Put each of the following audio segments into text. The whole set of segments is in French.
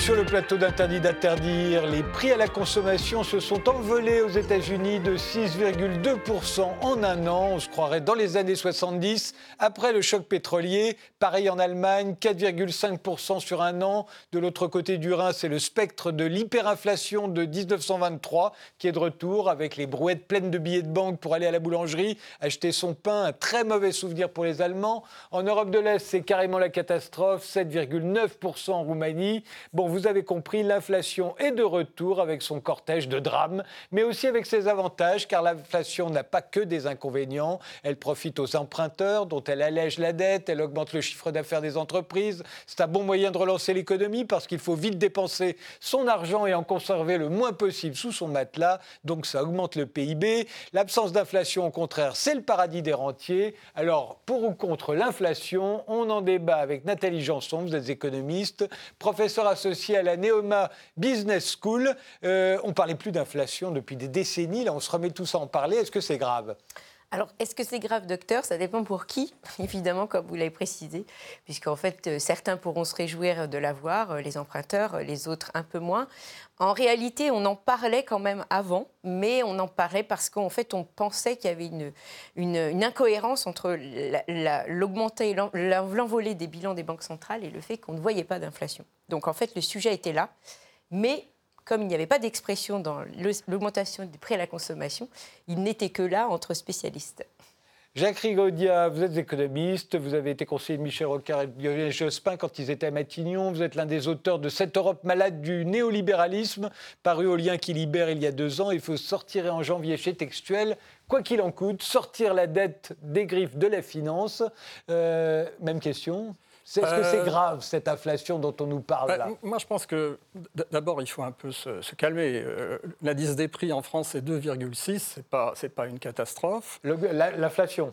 Sur le plateau d'Interdit d'interdire. Les prix à la consommation se sont envolés aux États-Unis de 6,2% en un an. On se croirait dans les années 70, après le choc pétrolier. Pareil en Allemagne, 4,5% sur un an. De l'autre côté du Rhin, c'est le spectre de l'hyperinflation de 1923 qui est de retour avec les brouettes pleines de billets de banque pour aller à la boulangerie, acheter son pain. Un très mauvais souvenir pour les Allemands. En Europe de l'Est, c'est carrément la catastrophe, 7,9% en Roumanie. Bon, vous avez compris, l'inflation est de retour avec son cortège de drames, mais aussi avec ses avantages, car l'inflation n'a pas que des inconvénients. Elle profite aux emprunteurs, dont elle allège la dette, elle augmente le chiffre d'affaires des entreprises. C'est un bon moyen de relancer l'économie, parce qu'il faut vite dépenser son argent et en conserver le moins possible sous son matelas, donc ça augmente le PIB. L'absence d'inflation, au contraire, c'est le paradis des rentiers. Alors, pour ou contre l'inflation, on en débat avec Nathalie Janson, vous êtes économiste, professeur professeur associé à la Neoma Business School. Euh, on parlait plus d'inflation depuis des décennies. Là, on se remet tous à en parler. Est-ce que c'est grave? Alors, est-ce que c'est grave, docteur? Ça dépend pour qui, évidemment, comme vous l'avez précisé, puisqu'en fait, euh, certains pourront se réjouir de l'avoir, euh, les emprunteurs, euh, les autres un peu moins. En réalité, on en parlait quand même avant, mais on en parlait parce qu'en fait, on pensait qu'il y avait une, incohérence entre l'augmenter, l'envolée des bilans des banques centrales et le fait qu'on ne voyait pas d'inflation. Donc, en fait, le sujet était là, mais comme il n'y avait pas d'expression dans l'augmentation du prix à la consommation, il n'était que là entre spécialistes. Jacques Rigaudia, vous êtes économiste, vous avez été conseiller de Michel Rocard et de Lionel Jospin quand ils étaient à Matignon, vous êtes l'un des auteurs de Cette Europe malade du néolibéralisme, paru au lien qui libère il y a deux ans. Il faut sortir en janvier chez Textuel, quoi qu'il en coûte, sortir la dette des griffes de la finance. Euh, même question est-ce que c'est euh, grave, cette inflation dont on nous parle là? bah, Moi, je pense que d'abord, il faut un peu se, calmer. Euh, l'indice des prix en France est 2,6, ce n'est pas, pas une catastrophe. L'inflation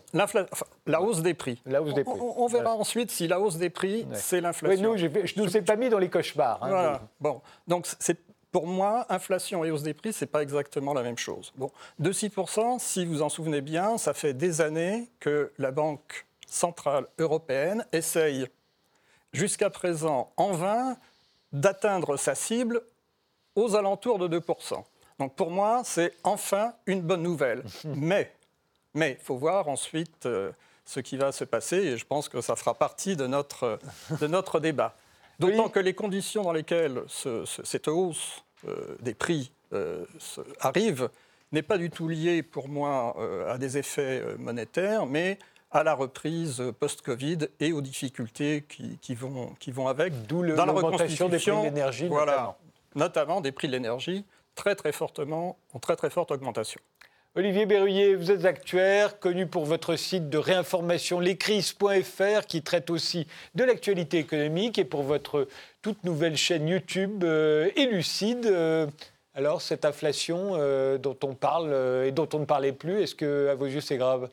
La hausse des prix. La hausse des prix. On, verra ensuite si la hausse des prix, c'est l'inflation. Oui, nous, je ne nous ai pas mis dans les cauchemars. Hein, voilà. Bon, donc c'est pour moi, inflation et hausse des prix, ce n'est pas exactement la même chose. Bon, de 6%, si vous en souvenez bien, ça fait des années que la Banque centrale européenne essaye jusqu'à présent en vain d'atteindre sa cible aux alentours de 2%. Donc pour moi, c'est enfin une bonne nouvelle. Mais il faut voir ensuite euh, ce qui va se passer et je pense que ça fera partie de notre, de notre débat. D'autant que les conditions dans lesquelles cette hausse euh, des prix euh, arrive n'est pas du tout liée pour moi à des effets monétaires, mais à la reprise post-Covid et aux difficultés qui, vont, qui vont avec. D'où l'augmentation des prix de l'énergie, voilà, notamment. notamment des prix de l'énergie, très très fortement, en très très forte augmentation. Olivier Berruyer, vous êtes actuaire, connu pour votre site de réinformation lescrises.fr qui traite aussi de l'actualité économique et pour votre toute nouvelle chaîne YouTube euh, Élucide. Euh, alors, cette inflation euh, dont on parle et dont on ne parlait plus, est-ce que, à vos yeux, c'est grave?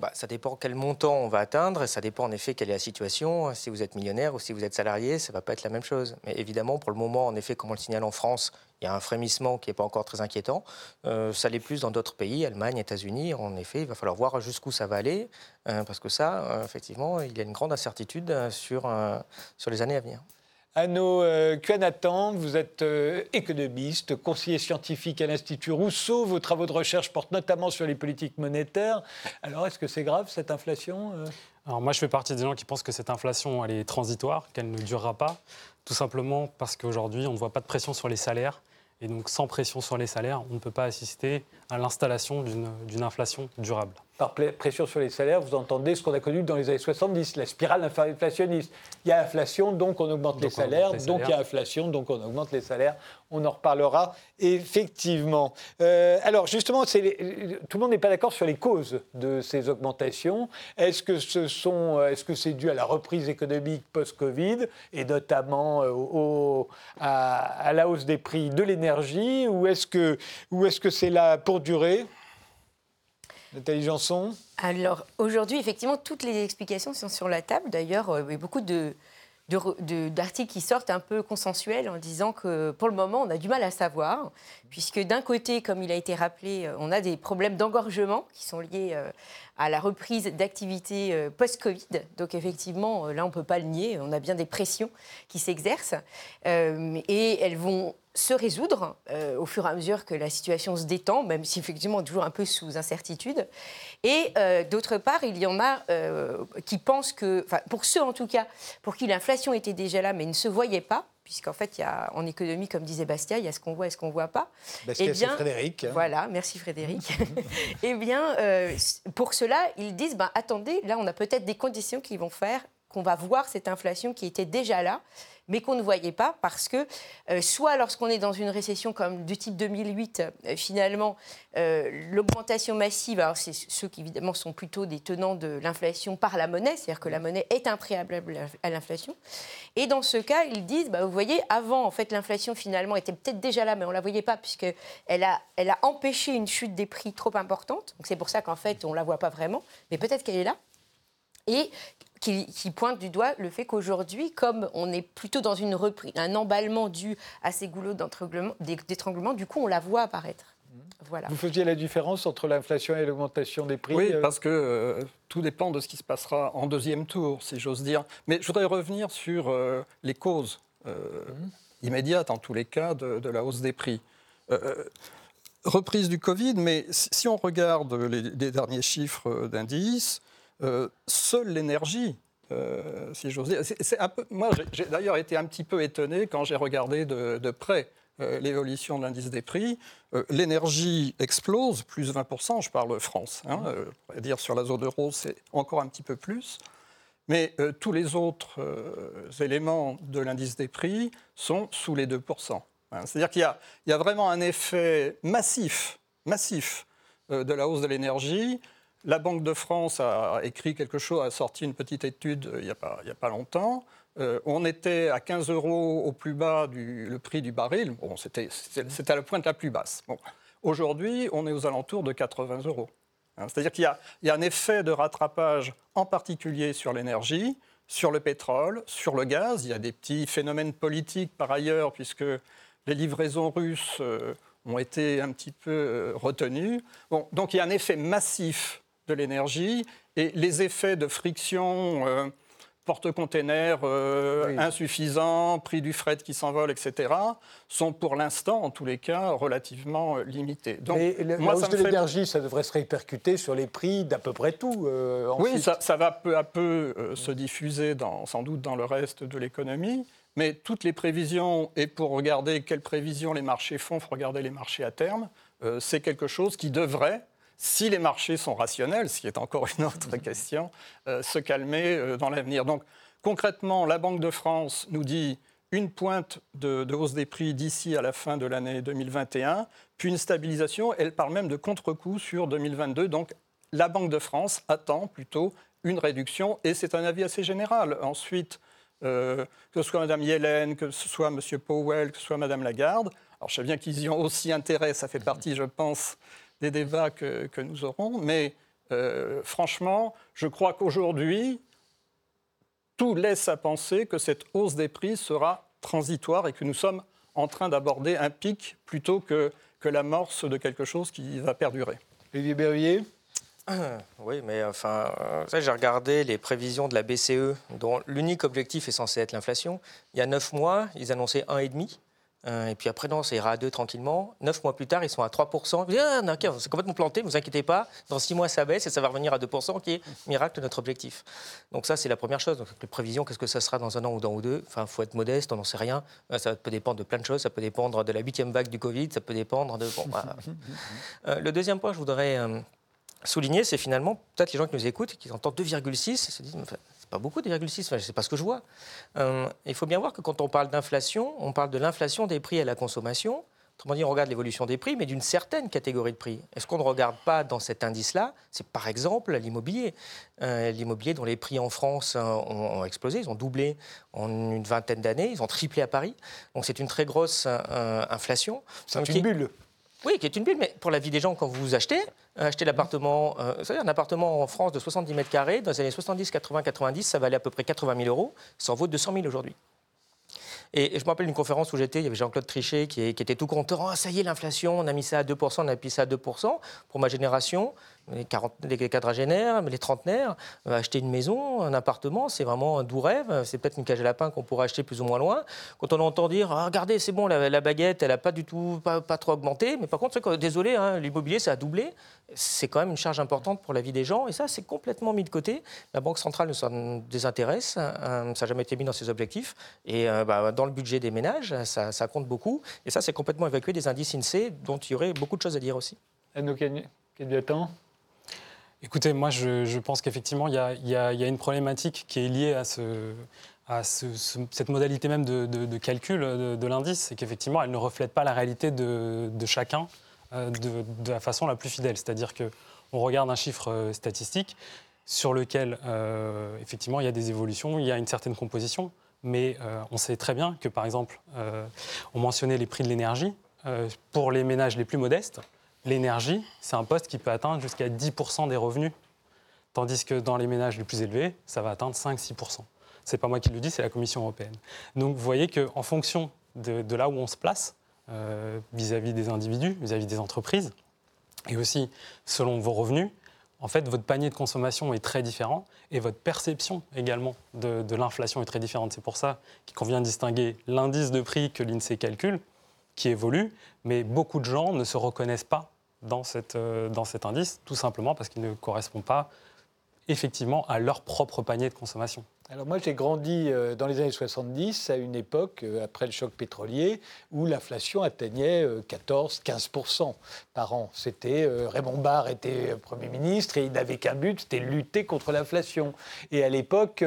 Bah, ça dépend quel montant on va atteindre, ça dépend en effet quelle est la situation. Si vous êtes millionnaire ou si vous êtes salarié, ça ne va pas être la même chose. Mais évidemment, pour le moment, en effet, comme on le signale en France, il y a un frémissement qui n'est pas encore très inquiétant. Euh, ça l'est plus dans d'autres pays, Allemagne, États-Unis. En effet, il va falloir voir jusqu'où ça va aller, euh, parce que ça, euh, effectivement, il y a une grande incertitude sur, sur les années à venir. Anno euh, vous êtes euh, économiste, conseiller scientifique à l'Institut Rousseau. Vos travaux de recherche portent notamment sur les politiques monétaires. Alors, est-ce que c'est grave cette inflation euh? Alors, moi, je fais partie des gens qui pensent que cette inflation, elle est transitoire, qu'elle ne durera pas, tout simplement parce qu'aujourd'hui, on ne voit pas de pression sur les salaires. Et donc, sans pression sur les salaires, on ne peut pas assister à l'installation d'une inflation durable par pression sur les salaires, vous entendez ce qu'on a connu dans les années 70, la spirale inflationniste. Il y a inflation, donc on augmente les, salaires, donc il y a inflation, donc on augmente les salaires. On en reparlera effectivement. Euh, alors justement, tout le monde n'est pas d'accord sur les causes de ces augmentations. Est-ce que ce sont, est-ce que c'est dû à la reprise économique post-Covid et notamment euh, à, la hausse des prix de l'énergie, ou est-ce que, ou est-ce que c'est là pour durer? Nathalie Alors aujourd'hui, effectivement, toutes les explications sont sur la table. D'ailleurs, euh, il y a beaucoup de, d'articles qui sortent un peu consensuels en disant que pour le moment, on a du mal à savoir, puisque d'un côté, comme il a été rappelé, euh, on a des problèmes d'engorgement qui sont liés euh, à la reprise d'activité euh, post-Covid. Donc effectivement, là, on ne peut pas le nier, on a bien des pressions qui s'exercent, et elles vont se résoudre euh, au fur et à mesure que la situation se détend, même si effectivement toujours un peu sous incertitude. Et euh, d'autre part, il y en a euh, qui pensent que, pour ceux en tout cas, pour qui l'inflation était déjà là mais ne se voyait pas, puisqu'en fait, il y a, en économie, comme disait Bastia, il y a ce qu'on voit et ce qu'on ne voit pas. Bastia, eh bien, Frédéric. Hein. Voilà, merci Frédéric. eh bien, pour cela, ils disent, ben, attendez, là, on a peut-être des conditions qui vont faire qu'on va voir cette inflation qui était déjà là mais qu'on ne voyait pas parce que euh, soit lorsqu'on est dans une récession comme du type 2008, euh, finalement, euh, l'augmentation massive, alors c'est ceux qui évidemment sont plutôt des tenants de l'inflation par la monnaie, c'est-à-dire que la monnaie est un préalable à l'inflation. Et dans ce cas, ils disent, bah, vous voyez, avant, en fait, l'inflation finalement était peut-être déjà là, mais on ne la voyait pas puisqu'elle a, elle a empêché une chute des prix trop importante. Donc c'est pour ça qu'en fait, on ne la voit pas vraiment, mais peut-être qu'elle est là. Et qui, pointe du doigt le fait qu'aujourd'hui, comme on est plutôt dans une reprise, un emballement dû à ces goulots d'étranglement, du coup, on la voit apparaître. Voilà. Vous faisiez la différence entre l'inflation et l'augmentation des prix Oui, euh parce que euh, tout dépend de ce qui se passera en deuxième tour, si j'ose dire. Mais je voudrais revenir sur euh, les causes mmh. immédiates, en tous les cas, de, la hausse des prix. reprise du Covid, mais si on regarde les, les derniers chiffres d'indice, euh, seule l'énergie, euh, si j'ose dire. C'est un peu, moi, j'ai d'ailleurs été un petit peu étonné quand j'ai regardé de, près euh, l'évolution de l'indice des prix. L'énergie explose, plus 20%, je parle France. Hein, on va dire sur la zone euro, c'est encore un petit peu plus. Mais tous les autres éléments de l'indice des prix sont sous les 2%. Hein. C'est-à-dire qu'il y, y, a vraiment un effet massif, massif de la hausse de l'énergie la Banque de France a écrit quelque chose, a sorti une petite étude euh, il n'y a, pas longtemps. Euh, on était à 15 euros au plus bas du le prix du baril. Bon, c'était à la pointe la plus basse. Aujourd'hui, on est aux alentours de 80 euros. Hein, c'est-à-dire qu'il y, y, a un effet de rattrapage, en particulier sur l'énergie, sur le pétrole, sur le gaz. Il y a des petits phénomènes politiques par ailleurs, puisque les livraisons russes euh, ont été un petit peu retenues. Bon, donc il y a un effet massif de l'énergie et les effets de friction euh, porte-containers euh, insuffisants, prix du fret qui s'envole, etc., sont pour l'instant, en tous les cas, relativement euh, limités. Donc, la hausse de l'énergie, ça devrait se répercuter sur les prix d'à peu près tout. oui, ça, ça, va peu à peu se diffuser, dans, sans doute, dans le reste de l'économie. Mais toutes les prévisions, et pour regarder quelles prévisions les marchés font, il faut regarder les marchés à terme, c'est quelque chose qui devrait, si les marchés sont rationnels, ce qui est encore une autre question, euh, se calmer euh, dans l'avenir. Donc concrètement, la Banque de France nous dit une pointe de, hausse des prix d'ici à la fin de l'année 2021, puis une stabilisation. Elle parle même de contre-coup sur 2022. Donc la Banque de France attend plutôt une réduction, et c'est un avis assez général. Ensuite, euh, que ce soit Mme Yellen, que ce soit M. Powell, que ce soit Mme Lagarde, alors je sais bien qu'ils y ont aussi intérêt, ça fait partie, je pense, des débats que, nous aurons. Mais euh, franchement, je crois qu'aujourd'hui, tout laisse à penser que cette hausse des prix sera transitoire et que nous sommes en train d'aborder un pic plutôt que, que l'amorce de quelque chose qui va perdurer. Olivier Berrier oui, mais enfin, euh, j'ai regardé les prévisions de la BCE, dont l'unique objectif est censé être l'inflation. Il y a neuf mois, ils annonçaient 1,5. Euh, et puis après, non, ça ira à 2 tranquillement. Neuf mois plus tard, ils sont à 3%. Ah, c'est complètement planté, ne vous inquiétez pas. Dans six mois, ça baisse et ça va revenir à 2%, qui est, miracle, notre objectif. Donc ça, c'est la première chose. Donc les prévisions, qu'est-ce que ça sera dans un an ou dans ou deux? Enfin, il faut être modeste, on n'en sait rien. Euh, ça peut dépendre de plein de choses. Ça peut dépendre de la huitième vague du Covid, ça peut dépendre de... Bon, bah. euh, le deuxième point, je voudrais souligner, c'est finalement, peut-être les gens qui nous écoutent, qui entendent 2,6, se disent, pas beaucoup, 2,6, enfin, c'est pas ce que je vois. Euh, il faut bien voir que quand on parle d'inflation, on parle de l'inflation des prix à la consommation. Autrement dit, on regarde l'évolution des prix, mais d'une certaine catégorie de prix. Est-ce qu'on ne regarde pas dans cet indice-là? C'est par exemple l'immobilier. Euh, l'immobilier dont les prix en France euh, ont, explosé, ils ont doublé en une vingtaine d'années, ils ont triplé à Paris. Donc c'est une très grosse inflation. C'est une bulle. Oui, qui est une bulle, mais pour la vie des gens, quand vous achetez, acheter l'appartement, vous savez, un appartement en France de 70 mètres carrés, dans les années 70, 80, 90, ça valait à peu près 80 000 euros. Ça en vaut 200 000 aujourd'hui. Et, je me rappelle une conférence où j'étais, il y avait Jean-Claude Trichet qui, était tout content. Oh, ça y est, l'inflation, on a mis ça à 2%, on a mis ça à 2%. Pour ma génération, les, 40, les quadragénaires, les trentenaires, euh, acheter une maison, un appartement, c'est vraiment un doux rêve. C'est peut-être une cage à lapin qu'on pourrait acheter plus ou moins loin. Quand on entend dire, ah, regardez, c'est bon, la, baguette, elle n'a pas du tout, pas, trop augmenté. Mais par contre, désolé, hein, l'immobilier, ça a doublé. C'est quand même une charge importante pour la vie des gens. Et ça, c'est complètement mis de côté. La Banque centrale nous désintéresse. Euh, ça n'a jamais été mis dans ses objectifs. Et euh, bah, dans le budget des ménages, ça, compte beaucoup. Et ça, c'est complètement évacué des indices INSEE dont il y aurait beaucoup de choses à dire aussi. Anne temps Écoutez, moi, je, pense qu'effectivement, il y, a, une problématique qui est liée à, cette modalité même de, calcul de, l'indice, c'est qu'effectivement, elle ne reflète pas la réalité de, chacun euh, de, la façon la plus fidèle. C'est-à-dire qu'on regarde un chiffre euh, statistique sur lequel, euh, effectivement, il y a des évolutions, il y a une certaine composition, mais on sait très bien que, par exemple, on mentionnait les prix de l'énergie. pour les ménages les plus modestes, l'énergie, c'est un poste qui peut atteindre jusqu'à 10% des revenus, tandis que dans les ménages les plus élevés, ça va atteindre 5-6%. Ce n'est pas moi qui le dis, c'est la Commission européenne. Donc vous voyez qu'en fonction de, là où on se place, euh, vis-à-vis des individus, vis-à-vis des entreprises, et aussi selon vos revenus, en fait, votre panier de consommation est très différent et votre perception également de l'inflation est très différente. C'est pour ça qu'il convient de distinguer l'indice de prix que l'INSEE calcule qui évolue, mais beaucoup de gens ne se reconnaissent pas dans, cette, euh, dans cet indice, tout simplement parce qu'il ne correspond pas effectivement à leur propre panier de consommation. Alors moi j'ai grandi euh, dans les années 70 à une époque, euh, après le choc pétrolier, où l'inflation atteignait 14-15% par an. C'était Raymond Barre était Premier ministre et il n'avait qu'un but, c'était lutter contre l'inflation. Et à l'époque,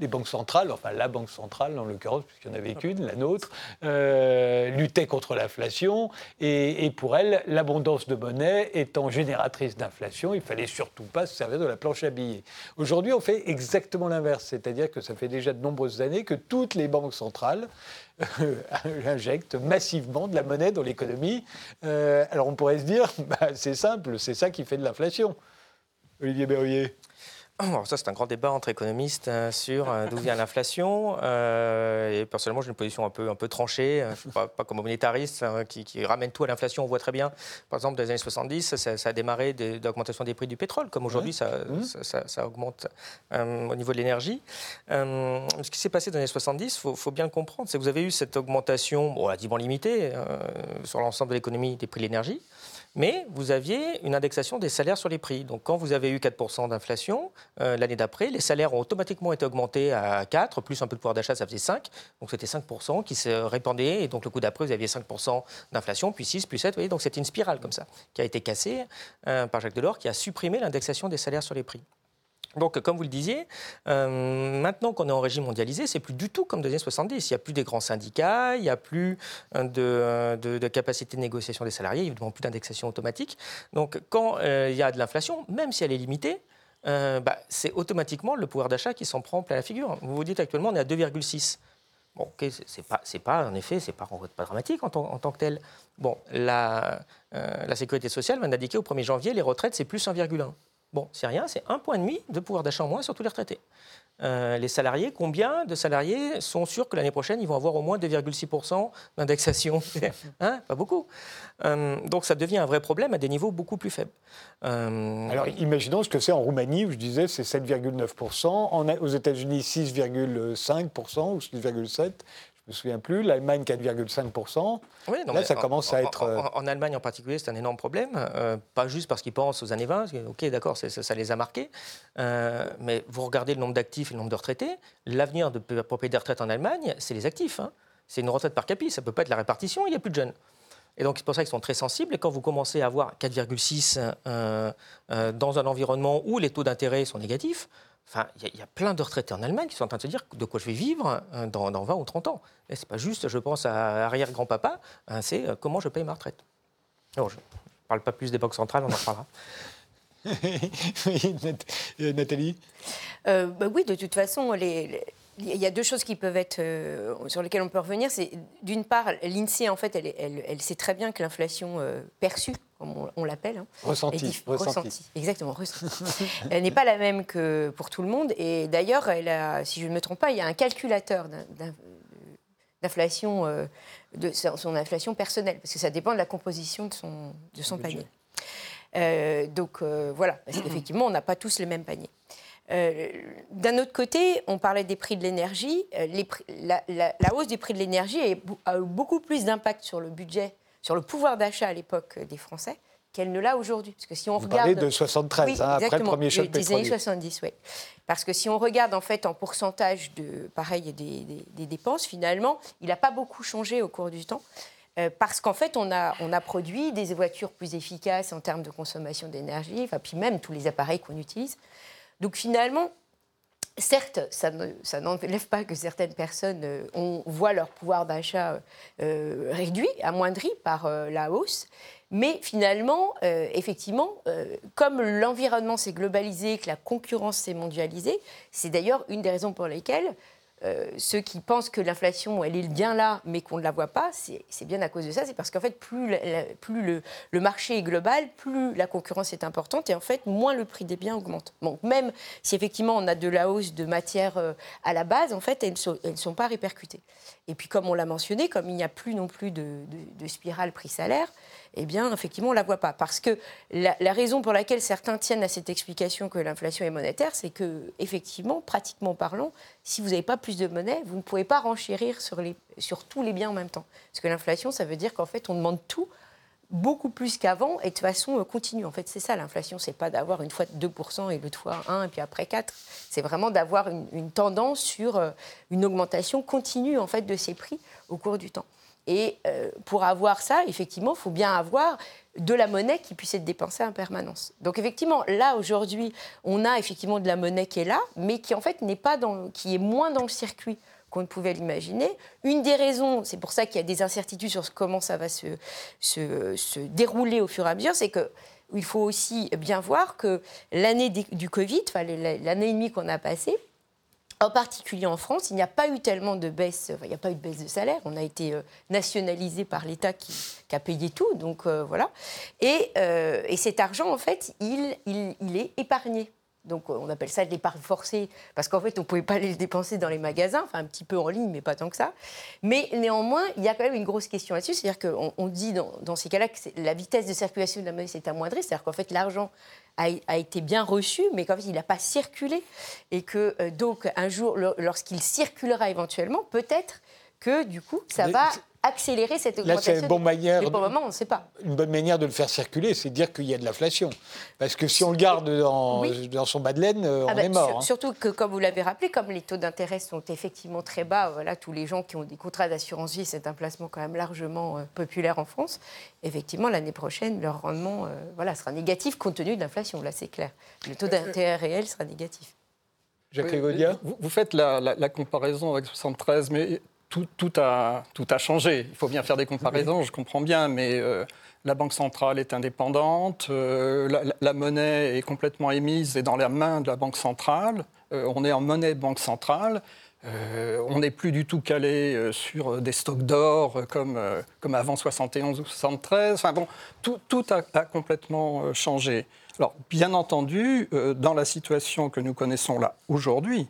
les banques centrales, enfin la banque centrale en l'occurrence, puisqu'il n'y en avait qu'une, la nôtre, euh, luttaient contre l'inflation. Et, pour elle, l'abondance de monnaie étant génératrice d'inflation, il fallait surtout pas se servir de la planche à billets. Aujourd'hui, on fait exactement l'inverse, c'est-à-dire que ça fait déjà de nombreuses années que toutes les banques centrales euh, injectent massivement de la monnaie dans l'économie. Euh, alors on pourrait se dire, bah, c'est simple, c'est ça qui fait de l'inflation. Olivier Berruyer ça, c'est un grand débat entre économistes euh, sur euh, d'où vient l'inflation. Euh, et personnellement, j'ai une position un peu, un peu tranchée. Je ne suis pas, comme monétariste hein, qui, ramène tout à l'inflation. On voit très bien, par exemple, dans les années 70, ça, a démarré d'augmentation des prix du pétrole, comme aujourd'hui, mmh. ça, ça, augmente au niveau de l'énergie. ce qui s'est passé dans les années 70, il faut, bien le comprendre, c'est que vous avez eu cette augmentation relativement limitée sur l'ensemble de l'économie des prix de l'énergie mais vous aviez une indexation des salaires sur les prix. Donc quand vous avez eu 4% d'inflation, euh, l'année d'après, les salaires ont automatiquement été augmentés à 4, plus un peu de pouvoir d'achat, ça faisait 5. Donc c'était 5% qui se répandait, et donc le coup d'après, vous aviez 5% d'inflation, puis 6, puis 7, vous voyez, donc c'était une spirale comme ça, qui a été cassée euh, par Jacques Delors, qui a supprimé l'indexation des salaires sur les prix. Donc, comme vous le disiez, euh, maintenant qu'on est en régime mondialisé, c'est plus du tout comme dans les années 70. Il n'y a plus des grands syndicats, il n'y a plus euh, de, capacité de négociation des salariés, évidemment plus d'indexation automatique. Donc, quand euh, il y a de l'inflation, même si elle est limitée, bah, c'est automatiquement le pouvoir d'achat qui s'en prend plein la figure. Vous vous dites actuellement, on est à 2,6. Bon, c'est pas, pas, en effet, c'est pas, pas dramatique en, tant que tel. Bon, la, sécurité sociale vient d'indiquer au 1er janvier, les retraites, c'est plus 1,1. Bon, c'est rien, c'est un point demi de pouvoir d'achat en moins sur tous les retraités. Euh, les salariés, combien de salariés sont sûrs que l'année prochaine, ils vont avoir au moins 2,6% d'indexation hein Pas beaucoup. Euh, donc ça devient un vrai problème à des niveaux beaucoup plus faibles. Euh, Alors imaginons ce que c'est en Roumanie, où je disais c'est 7,9%, aux États-Unis 6,5% ou 6,7%. Je ne me souviens plus, l'Allemagne 4,5%. Oui, Là, ça commence à être... Euh, en, Allemagne en particulier, c'est un énorme problème, euh, pas juste parce qu'ils pensent aux années 20, ok d'accord, ça, les a marqués, euh, mais vous regardez le nombre d'actifs et le nombre de retraités, l'avenir de la propriété de retraite en Allemagne, c'est les actifs. Hein. C'est une retraite par capi, ça ne peut pas être la répartition, il n'y a plus de jeunes. Et donc, c'est pour ça qu'ils sont très sensibles. Et quand vous commencez à avoir 4,6 dans un environnement où les taux d'intérêt sont négatifs, Enfin, il y, a plein de retraités en Allemagne qui sont en train de se dire de quoi je vais vivre euh, dans, 20 ou 30 ans. Et c'est pas juste, je pense à arrière-grand-papa, hein, c'est euh, comment je paye ma retraite. je ne parle pas plus des banques centrales, on en reparlera. Euh, Nathalie? Bah Oui, de toute façon, il y a deux choses qui peuvent être sur lesquelles on peut revenir. C'est d'une part, l'Insee en fait, elle, elle, sait très bien que l'inflation perçue comme on, l'appelle. Hein, ressenti, ressenti. Exactement, ressenti. elle n'est pas la même que pour tout le monde. Et d'ailleurs, si je ne me trompe pas, il y a un calculateur d'inflation, euh, de son inflation personnelle, parce que ça dépend de la composition de son, de son panier. Euh, donc euh, voilà, parce qu'effectivement, on n'a pas tous le même panier. D'un autre côté, on parlait des prix de l'énergie. La, la, hausse des prix de l'énergie a eu beaucoup plus d'impact sur le budget, sur le pouvoir d'achat à l'époque des Français qu'elle ne l'a aujourd'hui. Parce que si on Vous regarde... de 73, hein, après le premier choc pétrolier. Des années 70, oui. Parce que si on regarde en fait en pourcentage de, pareil, des, dépenses, finalement, il n'a pas beaucoup changé au cours du temps. Euh, parce qu'en fait, on a, on a produit des voitures plus efficaces en termes de consommation d'énergie, enfin, puis même tous les appareils qu'on utilise. Donc finalement, certes, ça, n'enlève pas que certaines personnes euh, voit leur pouvoir d'achat euh, réduit, amoindri par la hausse, mais finalement, euh, effectivement, euh, comme l'environnement s'est globalisé, que la concurrence s'est mondialisée, c'est d'ailleurs une des raisons pour lesquelles euh, ceux qui pensent que l'inflation, elle est bien là, mais qu'on ne la voit pas, c'est bien à cause de ça. C'est parce qu'en fait, plus, plus le, marché est global, plus la concurrence est importante, et en fait, moins le prix des biens augmente. Donc, même si effectivement on a de la hausse de matière à la base, en fait, elles ne sont, pas répercutées. Et puis, comme on l'a mentionné, comme il n'y a plus non plus de spirale prix-salaire, eh bien, effectivement, on ne la voit pas. Parce que la, raison pour laquelle certains tiennent à cette explication que l'inflation est monétaire, c'est que, effectivement, pratiquement parlant, si vous n'avez pas plus de monnaie, vous ne pouvez pas renchérir sur, les, sur tous les biens en même temps. Parce que l'inflation, ça veut dire qu'en fait, on demande tout beaucoup plus qu'avant et de façon euh, continue. En fait, c'est ça l'inflation, c'est pas d'avoir une fois 2% et l'autre fois 1 et puis après 4. C'est vraiment d'avoir une, une, tendance sur euh, une augmentation continue en fait de ces prix au cours du temps. Et euh, pour avoir ça, effectivement, il faut bien avoir de la monnaie qui puisse être dépensée en permanence. Donc effectivement, là aujourd'hui, on a effectivement de la monnaie qui est là, mais qui en fait n'est pas dans, qui est moins dans le circuit qu'on ne pouvait l'imaginer. Une des raisons, c'est pour ça qu'il y a des incertitudes sur comment ça va se, se, se dérouler au fur et à mesure, c'est que il faut aussi bien voir que l'année du Covid, l'année et demie qu'on a passée, en particulier en France, il n'y a pas eu tellement de baisse, il n'y a pas eu de baisse de salaire. On a été euh, nationalisé par l'État qui, a payé tout, donc euh, voilà. Euh, et, cet argent, en fait, il, est épargné. Donc on appelle ça de l'épargne forcée, parce qu'en fait on ne pouvait pas les dépenser dans les magasins, enfin un petit peu en ligne, mais pas tant que ça. Mais néanmoins, il y a quand même une grosse question là-dessus, c'est-à-dire qu'on dit dans, ces cas-là que la vitesse de circulation de la monnaie s'est amoindrie, c'est-à-dire qu'en fait l'argent a, été bien reçu, mais qu'en fait il n'a pas circulé, et que euh, donc un jour, lorsqu'il circulera éventuellement, peut-être que du coup ça va accélérer cette augmentation. Là, c'est une bonne manière. pour le moment, on ne sait pas. Une bonne manière de le faire circuler, c'est de dire qu'il y a de l'inflation. Parce que si on le garde dans, dans son bas de laine, euh, ah on bah, est mort. Hein. Surtout que, comme vous l'avez rappelé, comme les taux d'intérêt sont effectivement très bas, voilà, tous les gens qui ont des contrats d'assurance vie, c'est un placement quand même largement euh, populaire en France. Effectivement, l'année prochaine, leur rendement euh, voilà, sera négatif compte tenu de l'inflation. Là, c'est clair. Le taux d'intérêt réel sera négatif. Jacques vous, vous, faites la, la, comparaison avec 73, mais tout, a, tout a changé. Il faut bien faire des comparaisons, je comprends bien, mais euh, la Banque centrale est indépendante, euh, la, monnaie est complètement émise et dans la main de la Banque centrale. Euh, on est en monnaie Banque centrale. on n'est plus du tout calé sur des stocks d'or comme, comme avant 71 ou 73. Enfin bon, tout, tout a, a, complètement changé. Alors, bien entendu, dans la situation que nous connaissons là aujourd'hui,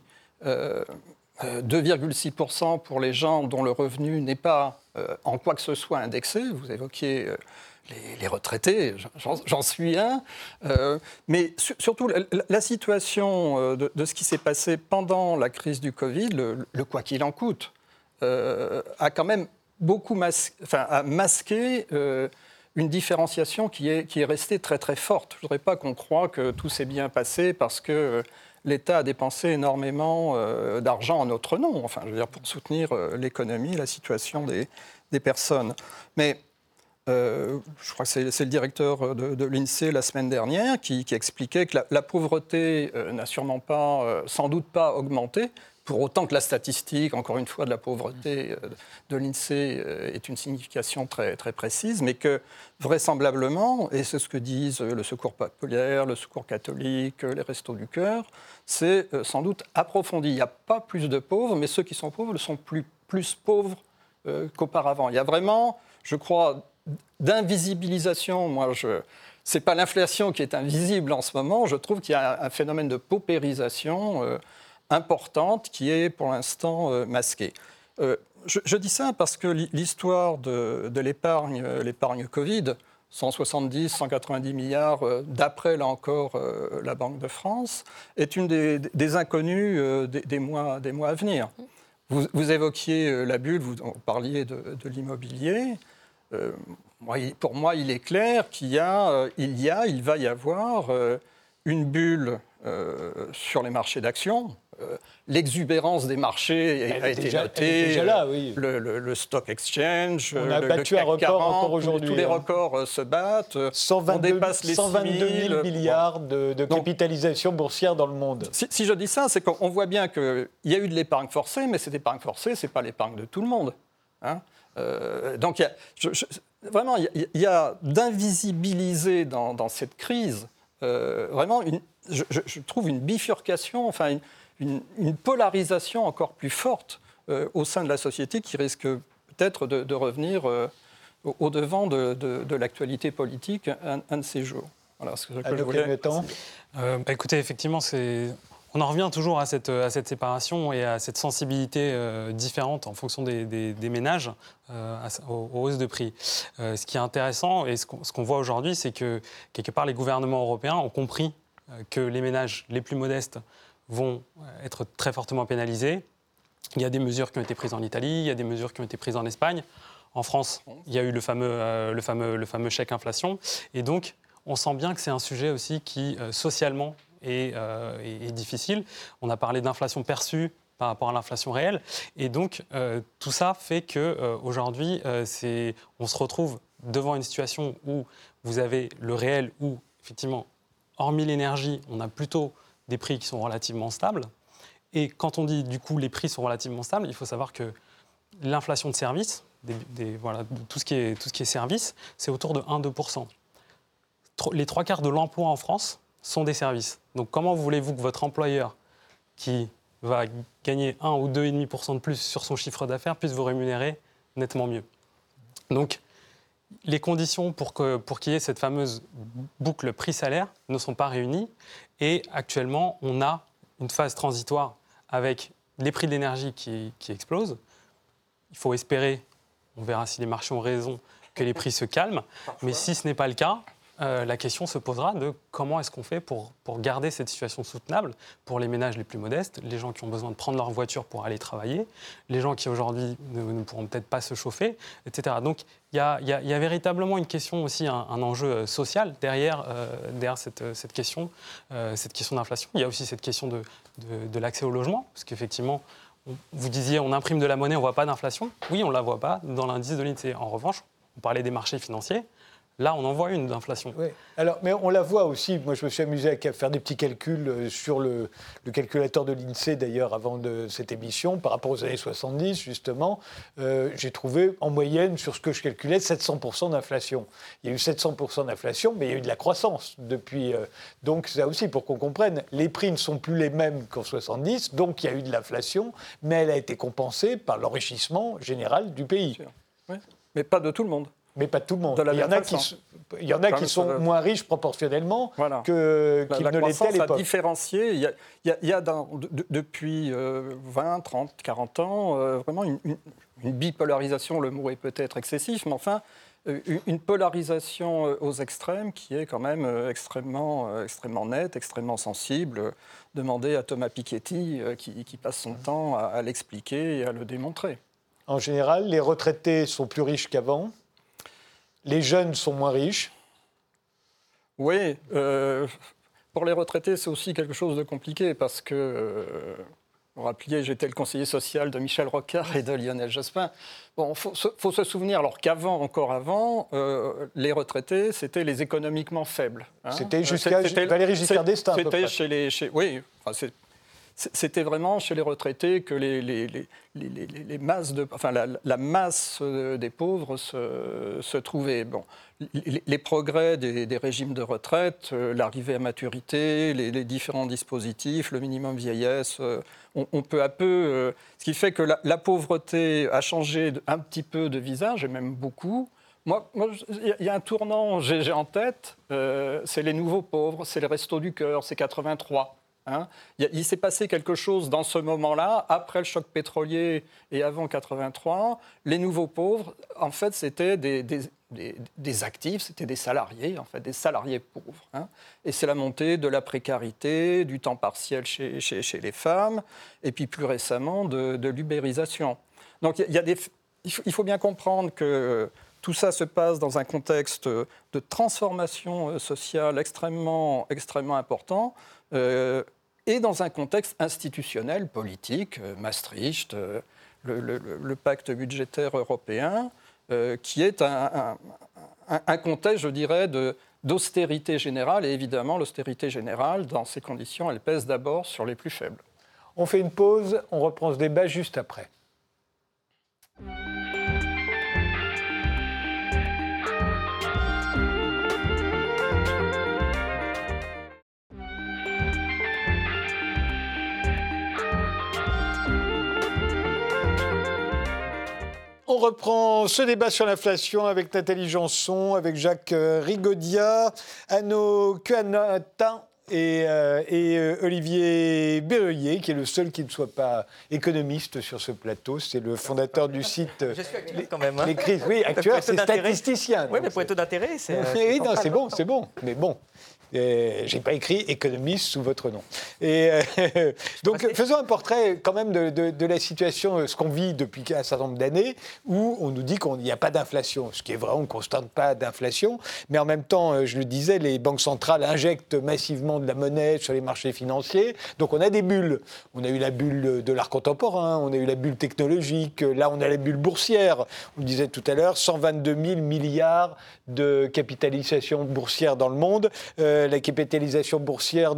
2,6% euh, pour les gens dont le revenu n'est pas euh, en quoi que ce soit indexé. Vous évoquiez euh, les, retraités, j'en suis un. mais surtout, la, situation de, ce qui s'est passé pendant la crise du Covid, le, quoi qu'il en coûte, a quand même beaucoup masqué une différenciation qui est, qui est restée très très forte. Je ne voudrais pas qu'on croie que tout s'est bien passé parce que l'État a dépensé énormément euh, d'argent en notre nom, enfin, je veux dire, pour soutenir euh, l'économie, la situation des, personnes. Mais euh, je crois que c'est le directeur de, l'INSEE la semaine dernière qui, expliquait que la pauvreté n'a sûrement pas, sans doute pas augmenté, pour autant que la statistique, encore une fois, de la pauvreté euh, de l'INSEE euh, est une signification très, très précise, mais que vraisemblablement, et c'est ce que disent euh, le Secours populaire, le Secours catholique, les Restos du Cœur, c'est sans doute approfondi. Il n'y a pas plus de pauvres, mais ceux qui sont pauvres sont plus, plus pauvres qu'auparavant. Il y a vraiment, je crois, d'invisibilisation, moi, je c'est pas l'inflation qui est invisible en ce moment. Je trouve qu'il y a un phénomène de paupérisation euh, importante qui est pour l'instant euh, masqué. Euh, je, dis ça parce que l'histoire de, l'épargne, l'épargne Covid, 170, 190 milliards d'après, là encore, la Banque de France, est une des, inconnues des, mois, des mois à venir. Vous, évoquiez la bulle, vous parliez de, de l'immobilier pour moi, il est clair qu'il y a, euh, il y a, il va y avoir euh, une bulle euh, sur les marchés d'actions. L'exubérance des marchés a été notée. Déjà là, oui. le, stock exchange, on a battu un record encore aujourd'hui. Tous les hein. records se battent. 122, on dépasse les 122 000 milliards de, capitalisation boursière dans le monde. Si, je dis ça, c'est qu'on voit bien qu'il y a eu de l'épargne forcée, mais cette épargne forcée, ce n'est pas l'épargne de tout le monde. Hein. Donc, y a, vraiment, il y, a d'invisibiliser dans, cette crise euh, vraiment, une, je, trouve une bifurcation, enfin une, polarisation encore plus forte euh, au sein de la société qui risque peut-être de, revenir euh, au, devant de, l'actualité politique un, de ces jours. Voilà ce que, je voulais. Bah, écoutez, effectivement, c'est on en revient toujours à cette, séparation et à cette sensibilité euh, différente en fonction des, ménages euh, aux, hausses de prix. Euh, ce qui est intéressant et ce qu'on voit aujourd'hui, c'est que quelque part les gouvernements européens ont compris que les ménages les plus modestes vont être très fortement pénalisés. Il y a des mesures qui ont été prises en Italie, il y a des mesures qui ont été prises en Espagne. En France, il y a eu le fameux, chèque inflation. Et donc, on sent bien que c'est un sujet aussi qui, socialement, euh, est, difficile. On a parlé d'inflation perçue par rapport à l'inflation réelle. Et donc, euh, tout ça fait qu'aujourd'hui, euh, on se retrouve devant une situation où vous avez le réel, où, effectivement, hormis l'énergie, on a plutôt des prix qui sont relativement stables. Et quand on dit, du coup, les prix sont relativement stables, il faut savoir que l'inflation de voilà, tout, ce qui est, tout ce qui est services, c'est autour de 1-2%. Les trois quarts de l'emploi en France sont des services. Donc comment voulez-vous que votre employeur, qui va gagner 1 ou 2,5% de plus sur son chiffre d'affaires, puisse vous rémunérer nettement mieux? Donc les conditions pour qu'il pour y ait cette fameuse boucle prix-salaire ne sont pas réunies. Et actuellement, on a une phase transitoire avec les prix de l'énergie qui, qui explosent. Il faut espérer, on verra si les marchés ont raison, que les prix se calment. Mais si ce n'est pas le cas, euh, la question se posera de comment est-ce qu'on fait pour, garder cette situation soutenable pour les ménages les plus modestes, les gens qui ont besoin de prendre leur voiture pour aller travailler, les gens qui aujourd'hui ne, pourront peut-être pas se chauffer, etc. Donc il y, a, véritablement une question aussi, un, enjeu euh, social derrière, euh, cette, question, cette question d'inflation. Il y a aussi cette question de, de, l'accès au logement, parce qu'effectivement, vous disiez on imprime de la monnaie, on ne voit pas d'inflation. Oui, on ne la voit pas dans l'indice de l'INSEE. En revanche, on parlait des marchés financiers. Là, on en voit une d'inflation. Oui. Alors, mais on la voit aussi. Moi, je me suis amusé à faire des petits calculs euh, sur le, calculateur de l'INSEE, d'ailleurs, avant de cette émission, par rapport aux années 70, justement. Euh, j'ai trouvé, en moyenne, sur ce que je calculais, 700% d'inflation. Il y a eu 700% d'inflation, mais il y a eu de la croissance depuis. Euh, donc, ça aussi, pour qu'on comprenne, les prix ne sont plus les mêmes qu'en 70, donc il y a eu de l'inflation, mais elle a été compensée par l'enrichissement général du pays. Oui. Mais pas de tout le monde. Mais pas tout le monde. il y, en a qui, il y en a qui sont moins riches proportionnellement que, qu'ils ne l'étaient à l'époque. différencié. Il y a, depuis 20, 30, 40 ans euh, vraiment une, bipolarisation. Le mot est peut-être excessif, mais enfin euh, une polarisation euh, aux extrêmes qui est quand même extrêmement, extrêmement nette, extrêmement sensible. Demandez à Thomas Piketty qui, passe son temps à l'expliquer et à le démontrer. En général, les retraités sont plus riches qu'avant les jeunes sont moins riches Oui. Euh, pour les retraités, c'est aussi quelque chose de compliqué parce que, euh, vous rappeliez, j'étais le conseiller social de Michel Rocard et de Lionel Jospin. Bon, il faut, se souvenir, alors qu'avant, encore avant, euh, les retraités, c'était les économiquement faibles. Hein. C'était jusqu'à Valéry Giscard d'Estaing. C'était chez les. oui, enfin, c'était vraiment chez les retraités que les, les, les, masses de, enfin, la, masse euh, des pauvres se, se trouvait. Bon, les, progrès des, régimes de retraite, euh, l'arrivée à maturité, les, différents dispositifs, le minimum vieillesse, euh, on, peut à peu. ce qui fait que la, pauvreté a changé un petit peu de visage, et même beaucoup. Moi, il y a un tournant, j'ai en tête, c'est les nouveaux pauvres, c'est les restos du cœur, c'est 83. Hein. il, s'est passé quelque chose dans ce moment-là, après le choc pétrolier et avant 83. Les nouveaux pauvres, en fait, c'était des, actifs, c'était des salariés, en fait, des salariés pauvres. Hein. Et c'est la montée de la précarité, du temps partiel chez, les femmes, et puis plus récemment de, l'ubérisation. Donc il, il faut bien comprendre que tout ça se passe dans un contexte de transformation euh, sociale extrêmement, extrêmement important euh, et dans un contexte institutionnel, politique, euh, Maastricht, le, pacte budgétaire européen, qui est un, contexte, je dirais, d'austérité générale. Et évidemment, l'austérité générale, dans ces conditions, elle pèse d'abord sur les plus faibles. On fait une pause, on reprend ce débat juste après. On reprend ce débat sur l'inflation avec Nathalie Janson, avec Jacques euh, Rigodia, Anno Kuanatin et, euh, et euh, Olivier Berruyer, qui est le seul qui ne soit pas économiste sur ce plateau. C'est le fondateur du site. Je suis actuel quand même. Hein. Les crises, oui, actuel, c'est statisticien. Oui, mais pour les taux d'intérêt, c'est. oui, non, c'est bon, c'est bon. Mais bon, je n'ai pas écrit économiste sous votre nom. Et euh, donc, faisons un portrait quand même de, la situation, ce qu'on vit depuis un certain nombre d'années, où on nous dit qu'il n'y a pas d'inflation. Ce qui est vrai, on ne constate pas d'inflation. Mais en même temps, euh, je le disais, les banques centrales injectent massivement de la monnaie sur les marchés financiers. Donc, on a des bulles. On a eu la bulle de l'art contemporain, on a eu la bulle technologique, là, on a la bulle boursière. On disait tout à l'heure, 122 000 milliards de capitalisation boursière dans le monde. Euh, la capitalisation boursière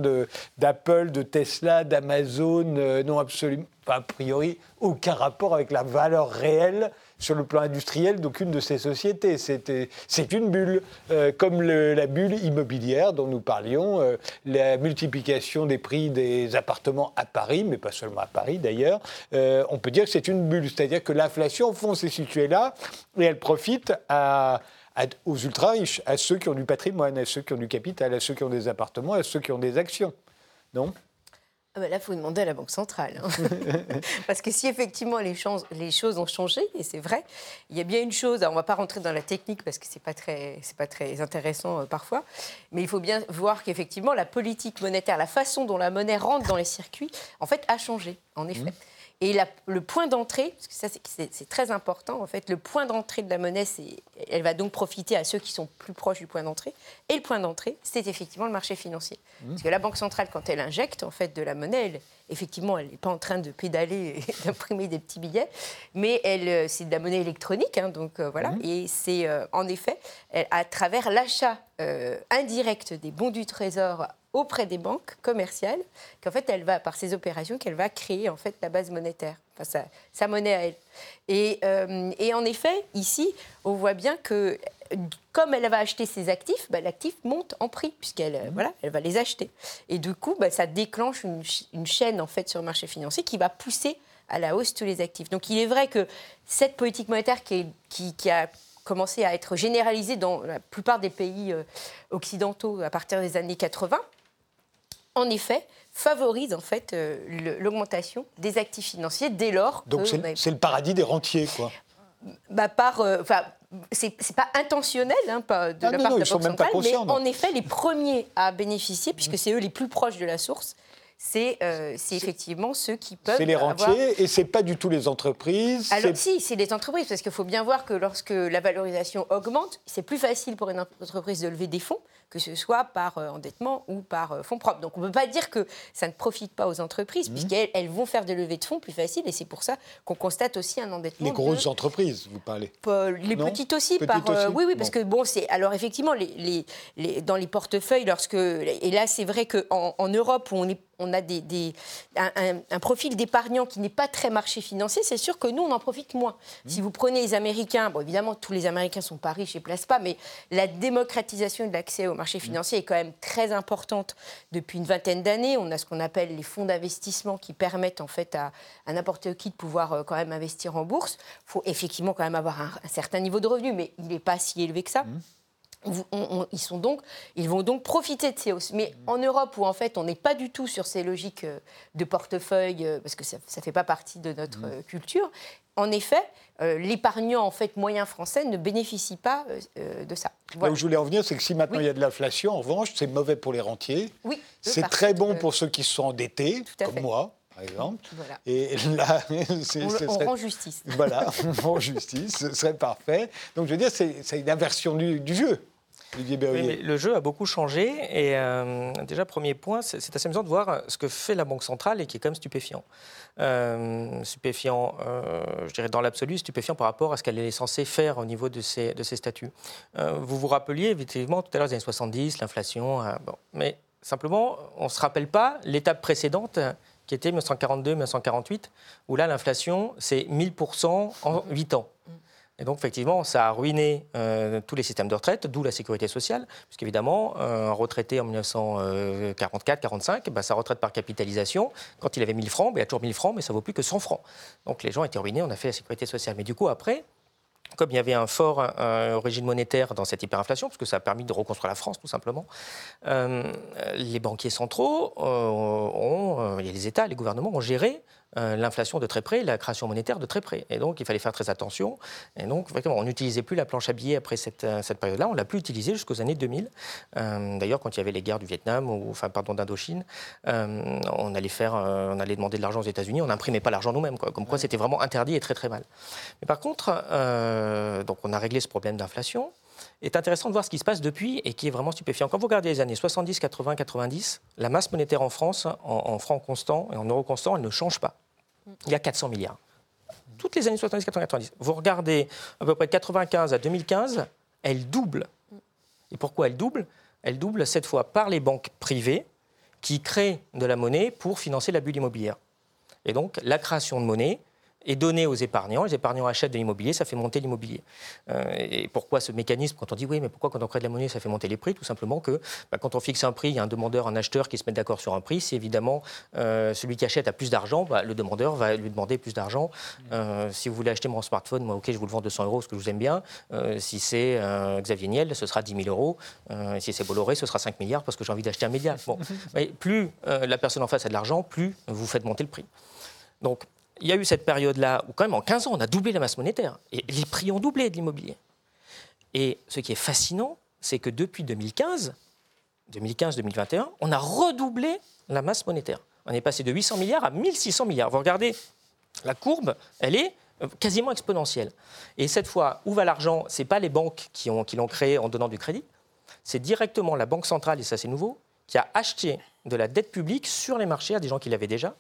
d'Apple, de, Tesla, d'Amazon euh, n'ont absolument, a priori, aucun rapport avec la valeur réelle sur le plan industriel d'aucune de ces sociétés. C'est une bulle, euh, comme la bulle immobilière dont nous parlions, la multiplication des prix des appartements à Paris, mais pas seulement à Paris d'ailleurs. on peut dire que c'est une bulle, c'est-à-dire que l'inflation, au fond, s'est située là et elle profite à aux ultra-riches, à ceux qui ont du patrimoine, à ceux qui ont du capital, à ceux qui ont des appartements, à ceux qui ont des actions. Non? Ah bah là, il faut demander à la Banque centrale. Hein. Parce que si effectivement les, les, choses ont changé, et c'est vrai, il y a bien une chose, on ne va pas rentrer dans la technique parce que ce n'est pas, très, pas très intéressant euh, parfois, mais il faut bien voir qu'effectivement la politique monétaire, la façon dont la monnaie rentre dans les circuits, en fait, a changé, en effet. Mmh. Et le point d'entrée, parce que ça c'est très important en fait, le point d'entrée de la monnaie, elle va donc profiter à ceux qui sont plus proches du point d'entrée. Et le point d'entrée, c'est effectivement le marché financier. Mmh. Parce que la banque centrale, quand elle injecte en fait de la monnaie, effectivement, elle n'est pas en train de pédaler et d'imprimer des petits billets, mais elle, euh, c'est de la monnaie électronique, hein, donc euh, voilà. Mmh. Et c'est euh, en effet à travers l'achat indirect des bons du Trésor auprès des banques commerciales qu'en fait elle va par ces opérations qu'elle va créer en fait la base monétaire, enfin sa, monnaie à elle. Et, euh, et, en effet ici on voit bien que comme elle va acheter ses actifs, bah, l'actif monte en prix puisqu'elle euh, voilà elle va les acheter. Et du coup bah, ça déclenche une, chaîne en fait sur le marché financier qui va pousser à la hausse tous les actifs. Donc il est vrai que cette politique monétaire qui, qui, qui a commencé à être généralisée dans la plupart des pays euh, occidentaux à partir des années 80, en effet, favorise en fait euh, l'augmentation des actifs financiers dès lors Donc c'est le paradis des rentiers, quoi. Bah, par, euh, c'est pas intentionnel hein, pas de ah la part de la Banque centrale, mais en effet, les premiers à bénéficier, puisque c'est eux les plus proches de la source, c'est euh, effectivement ceux qui peuvent. C'est les rentiers et c'est pas du tout les entreprises. Alors si, c'est les entreprises parce qu'il faut bien voir que lorsque la valorisation augmente, c'est plus facile pour une entreprise de lever des fonds que ce soit par euh, endettement ou par euh, fonds propres. Donc on ne peut pas dire que ça ne profite pas aux entreprises, mmh. puisqu'elles elles vont faire des levées de fonds plus faciles, et c'est pour ça qu'on constate aussi un endettement. Les grosses entreprises, vous parlez Les petites aussi, par, euh, oui, oui, parce que bon, c'est alors effectivement les, les, dans les portefeuilles, lorsque et là c'est vrai qu'en en Europe où on est on a des, un, profil d'épargnant qui n'est pas très marché financier, c'est sûr que nous, on en profite moins. Mmh. Si vous prenez les Américains, bon, évidemment, tous les Américains ne sont pas riches et ne placent pas, mais la démocratisation de l'accès au marché mmh. financier est quand même très importante depuis une vingtaine d'années. On a ce qu'on appelle les fonds d'investissement qui permettent en fait à, n'importe qui de pouvoir euh, quand même investir en bourse. Il faut effectivement quand même avoir un, certain niveau de revenu, mais il n'est pas si élevé que ça. Mmh ils, sont donc, ils vont donc profiter de ces hausses. Mais en Europe, où en fait on n'est pas du tout sur ces logiques euh, de portefeuille, euh, parce que ça ne fait pas partie de notre culture, en effet, l'épargnant en fait moyen français ne bénéficie pas de ça. Là où je voulais en venir, c'est que si maintenant il y a de l'inflation, en revanche, c'est mauvais pour les rentiers. Oui. C'est très bon pour ceux qui sont endettés, comme moi par exemple. Et là, on, rend justice. Voilà, on rend justice, ce serait parfait. Donc je veux dire, c'est une inversion du, du jeu le jeu a beaucoup changé et euh, déjà premier point, c'est assez amusant de voir ce que fait la Banque centrale et qui est quand même stupéfiant. Euh, stupéfiant, euh, je dirais dans l'absolu, stupéfiant par rapport à ce qu'elle est censée faire au niveau de ses, de ses statuts. vous vous rappeliez effectivement tout à l'heure des années 70, l'inflation, bon, mais simplement on ne se rappelle pas l'étape précédente qui était 1942-1948, où là l'inflation c'est 1000% en 8 ans. Et donc, effectivement, ça a ruiné euh, tous les systèmes de retraite, d'où la sécurité sociale, puisqu'évidemment, un retraité en 1944-45, bah, sa retraite par capitalisation, quand il avait 1000 francs, bah, il a toujours 1000 francs, mais ça vaut plus que 100 francs. Donc, les gens étaient ruinés, on a fait la sécurité sociale. Mais du coup, après, comme il y avait un fort régime monétaire dans cette hyperinflation, parce que ça a permis de reconstruire la France tout simplement, euh, les banquiers centraux euh, les États, les gouvernements ont géré euh, l'inflation de très près, la création monétaire de très près. Et donc, il fallait faire très attention. Et donc, on n'utilisait plus la planche à billets après cette, euh, cette période-là. On l'a plus utilisée jusqu'aux années 2000. Euh, d'ailleurs, quand il y avait les guerres du Vietnam, ou enfin, pardon, d'Indochine, on allait faire, on allait demander de l'argent aux États-Unis. On n'imprimait pas l'argent nous-mêmes. Comme quoi, c'était vraiment interdit et très très mal. Mais par contre, donc, on a réglé ce problème d'inflation est intéressant de voir ce qui se passe depuis et qui est vraiment stupéfiant. Quand vous regardez les années 70, 80, 90, la masse monétaire en France, en, en francs constants et en euros constants, elle ne change pas il y a 400 milliards. Toutes les années 70, 80, 90. Vous regardez à peu près de 95 à 2015, elle double. Et pourquoi elle double? Elle double cette fois par les banques privées qui créent de la monnaie pour financer la bulle immobilière. Et donc la création de monnaie, est donné aux épargnants. Les épargnants achètent de l'immobilier, ça fait monter l'immobilier. Euh, et pourquoi ce mécanisme Quand on dit oui, mais pourquoi quand on crée de la monnaie, ça fait monter les prix? Tout simplement que bah, quand on fixe un prix, il y a un demandeur, un acheteur qui se mettent d'accord sur un prix. Si évidemment euh, celui qui achète a plus d'argent, bah, le demandeur va lui demander plus d'argent. Euh, si vous voulez acheter mon smartphone, moi, ok, je vous le vends 200 euros parce que je vous aime bien. si c'est Xavier Niel, ce sera 10 000 euros. si c'est Bolloré, ce sera 5 milliards parce que j'ai envie d'acheter un média. Bon. mais plus la personne en face a de l'argent, plus vous faites monter le prix. Donc, il y a eu cette période-là où, quand même, en 15 ans, on a doublé la masse monétaire. Et les prix ont doublé de l'immobilier. Et ce qui est fascinant, c'est que depuis 2015, 2015-2021, on a redoublé la masse monétaire. On est passé de 800 milliards à 1600 milliards. Vous regardez la courbe, elle est euh, quasiment exponentielle. Et cette fois, où va l'argent? Ce n'est pas les banques qui, qui l'ont créé en donnant du crédit, c'est directement la Banque centrale, et ça c'est nouveau, qui a acheté de la dette publique sur les marchés à des gens qui l'avaient déjà,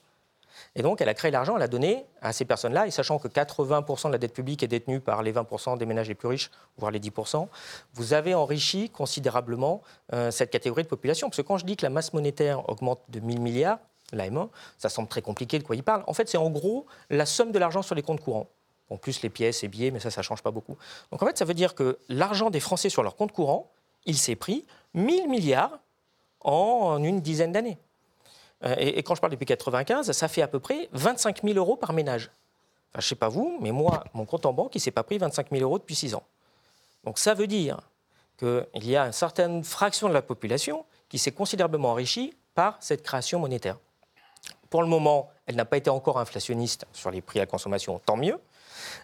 et donc, elle a créé l'argent, elle a donné à ces personnes-là, et sachant que 80% de la dette publique est détenue par les 20% des ménages les plus riches, voire les 10%, vous avez enrichi considérablement euh, cette catégorie de population. Parce que quand je dis que la masse monétaire augmente de 1000 milliards, l'AMA, ça semble très compliqué de quoi il parle. En fait, c'est en gros la somme de l'argent sur les comptes courants. En plus les pièces et billets, mais ça, ça ne change pas beaucoup. Donc en fait, ça veut dire que l'argent des Français sur leurs comptes courants, il s'est pris 1000 milliards en une dizaine d'années. Euh, et, quand je parle depuis 95, ça fait à peu près 25 000 euros par ménage. Enfin, je ne sais pas vous, mais moi, mon compte en banque, il ne s'est pas pris 25 000 euros depuis 6 ans. Donc ça veut dire qu'il y a une certaine fraction de la population qui s'est considérablement enrichie par cette création monétaire. Pour le moment, elle n'a pas été encore inflationniste sur les prix à consommation, tant mieux.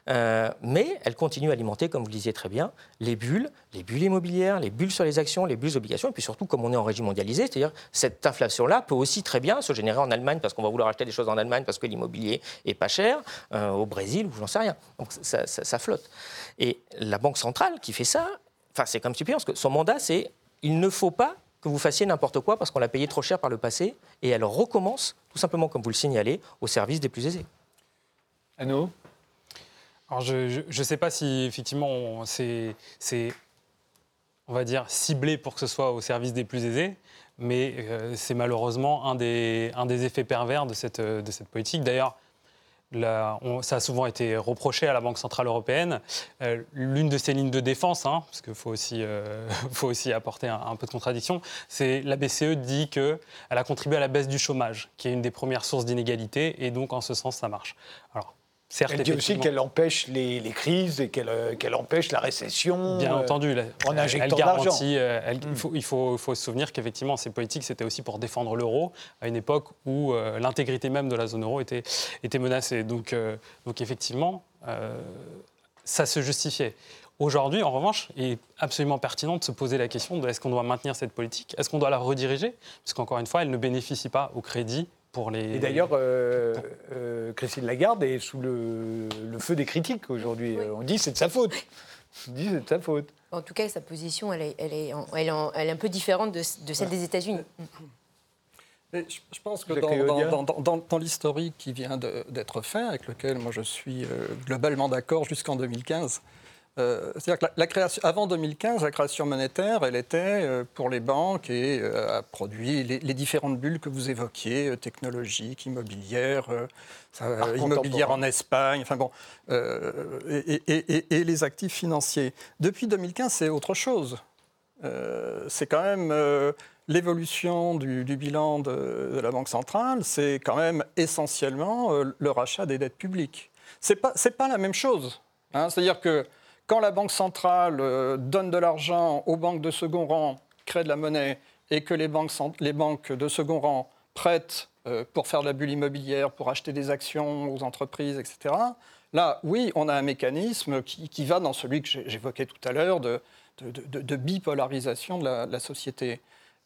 Euh, mais elle continue à alimenter, comme vous le disiez très bien, les bulles, les bulles immobilières, les bulles sur les actions, les bulles obligations, et puis surtout, comme on est en régime mondialisé, c'est-à-dire cette inflation-là peut aussi très bien se générer en Allemagne parce qu'on va vouloir acheter des choses en Allemagne parce que l'immobilier est pas cher, euh, au Brésil ou j'en sais rien. Donc ça, flotte. Et la Banque centrale qui fait ça, enfin c'est comme stupide parce son mandat c'est il ne faut pas que vous fassiez n'importe quoi parce qu'on l'a payé trop cher par le passé, et elle recommence, tout simplement comme vous le signalez, au service des plus aisés. Anno je ne sais pas si effectivement c'est on va dire, ciblé pour que ce soit au service des plus aisés. Mais euh, c'est malheureusement un des, effets pervers de cette, politique. D'ailleurs, ça a souvent été reproché à la Banque Centrale Européenne. Euh, l'une de ses lignes de défense, hein, parce qu'il faut, aussi, euh, apporter un, peu de contradiction, c'est la BCE dit qu'elle a contribué à la baisse du chômage, qui est une des premières sources d'inégalité, et donc en ce sens, ça marche. Elle dit aussi qu'elle empêche les, crises et qu'elle euh, empêche la récession. Bien euh, entendu, en injectant elle garantit. Euh, mm. il, faut, il, faut, faut, se souvenir qu'effectivement, ces politiques, c'était aussi pour défendre l'euro à une époque où l'intégrité même de la zone euro était, était menacée. Donc, donc effectivement, ça se justifiait. Aujourd'hui, en revanche, il est absolument pertinent de se poser la question de est-ce qu'on doit maintenir cette politique? Est-ce qu'on doit la rediriger? Parce qu'encore une fois, elle ne bénéficie pas au crédit les... Et d'ailleurs, euh, euh, Christine Lagarde est sous le, feu des critiques aujourd'hui. On dit c'est de sa faute. On dit c'est de sa faute. En tout cas, sa position, elle est, elle est, elle est un peu différente de, celle des États-Unis. je, pense que dans, dans, dans, l'historique qui vient d'être fait, avec lequel moi je suis euh, globalement d'accord jusqu'en 2015, euh, c'est-à-dire que la, création, avant 2015, la création monétaire, elle était euh, pour les banques et euh, a produit les, différentes bulles que vous évoquiez, technologiques, immobilières, immobilières en Espagne, enfin bon, et, les actifs financiers. Depuis 2015, c'est autre chose. c'est quand même l'évolution du, bilan de, la Banque centrale, c'est quand même essentiellement le rachat des dettes publiques. C'est pas, pas la même chose. Hein. C'est-à-dire que quand la Banque centrale euh, donne de l'argent aux banques de second rang, crée de la monnaie, et que les banques, les banques de second rang prêtent euh, pour faire de la bulle immobilière, pour acheter des actions aux entreprises, etc., là, oui, on a un mécanisme qui, va dans celui que j'évoquais tout à l'heure de, de, bipolarisation de la, société.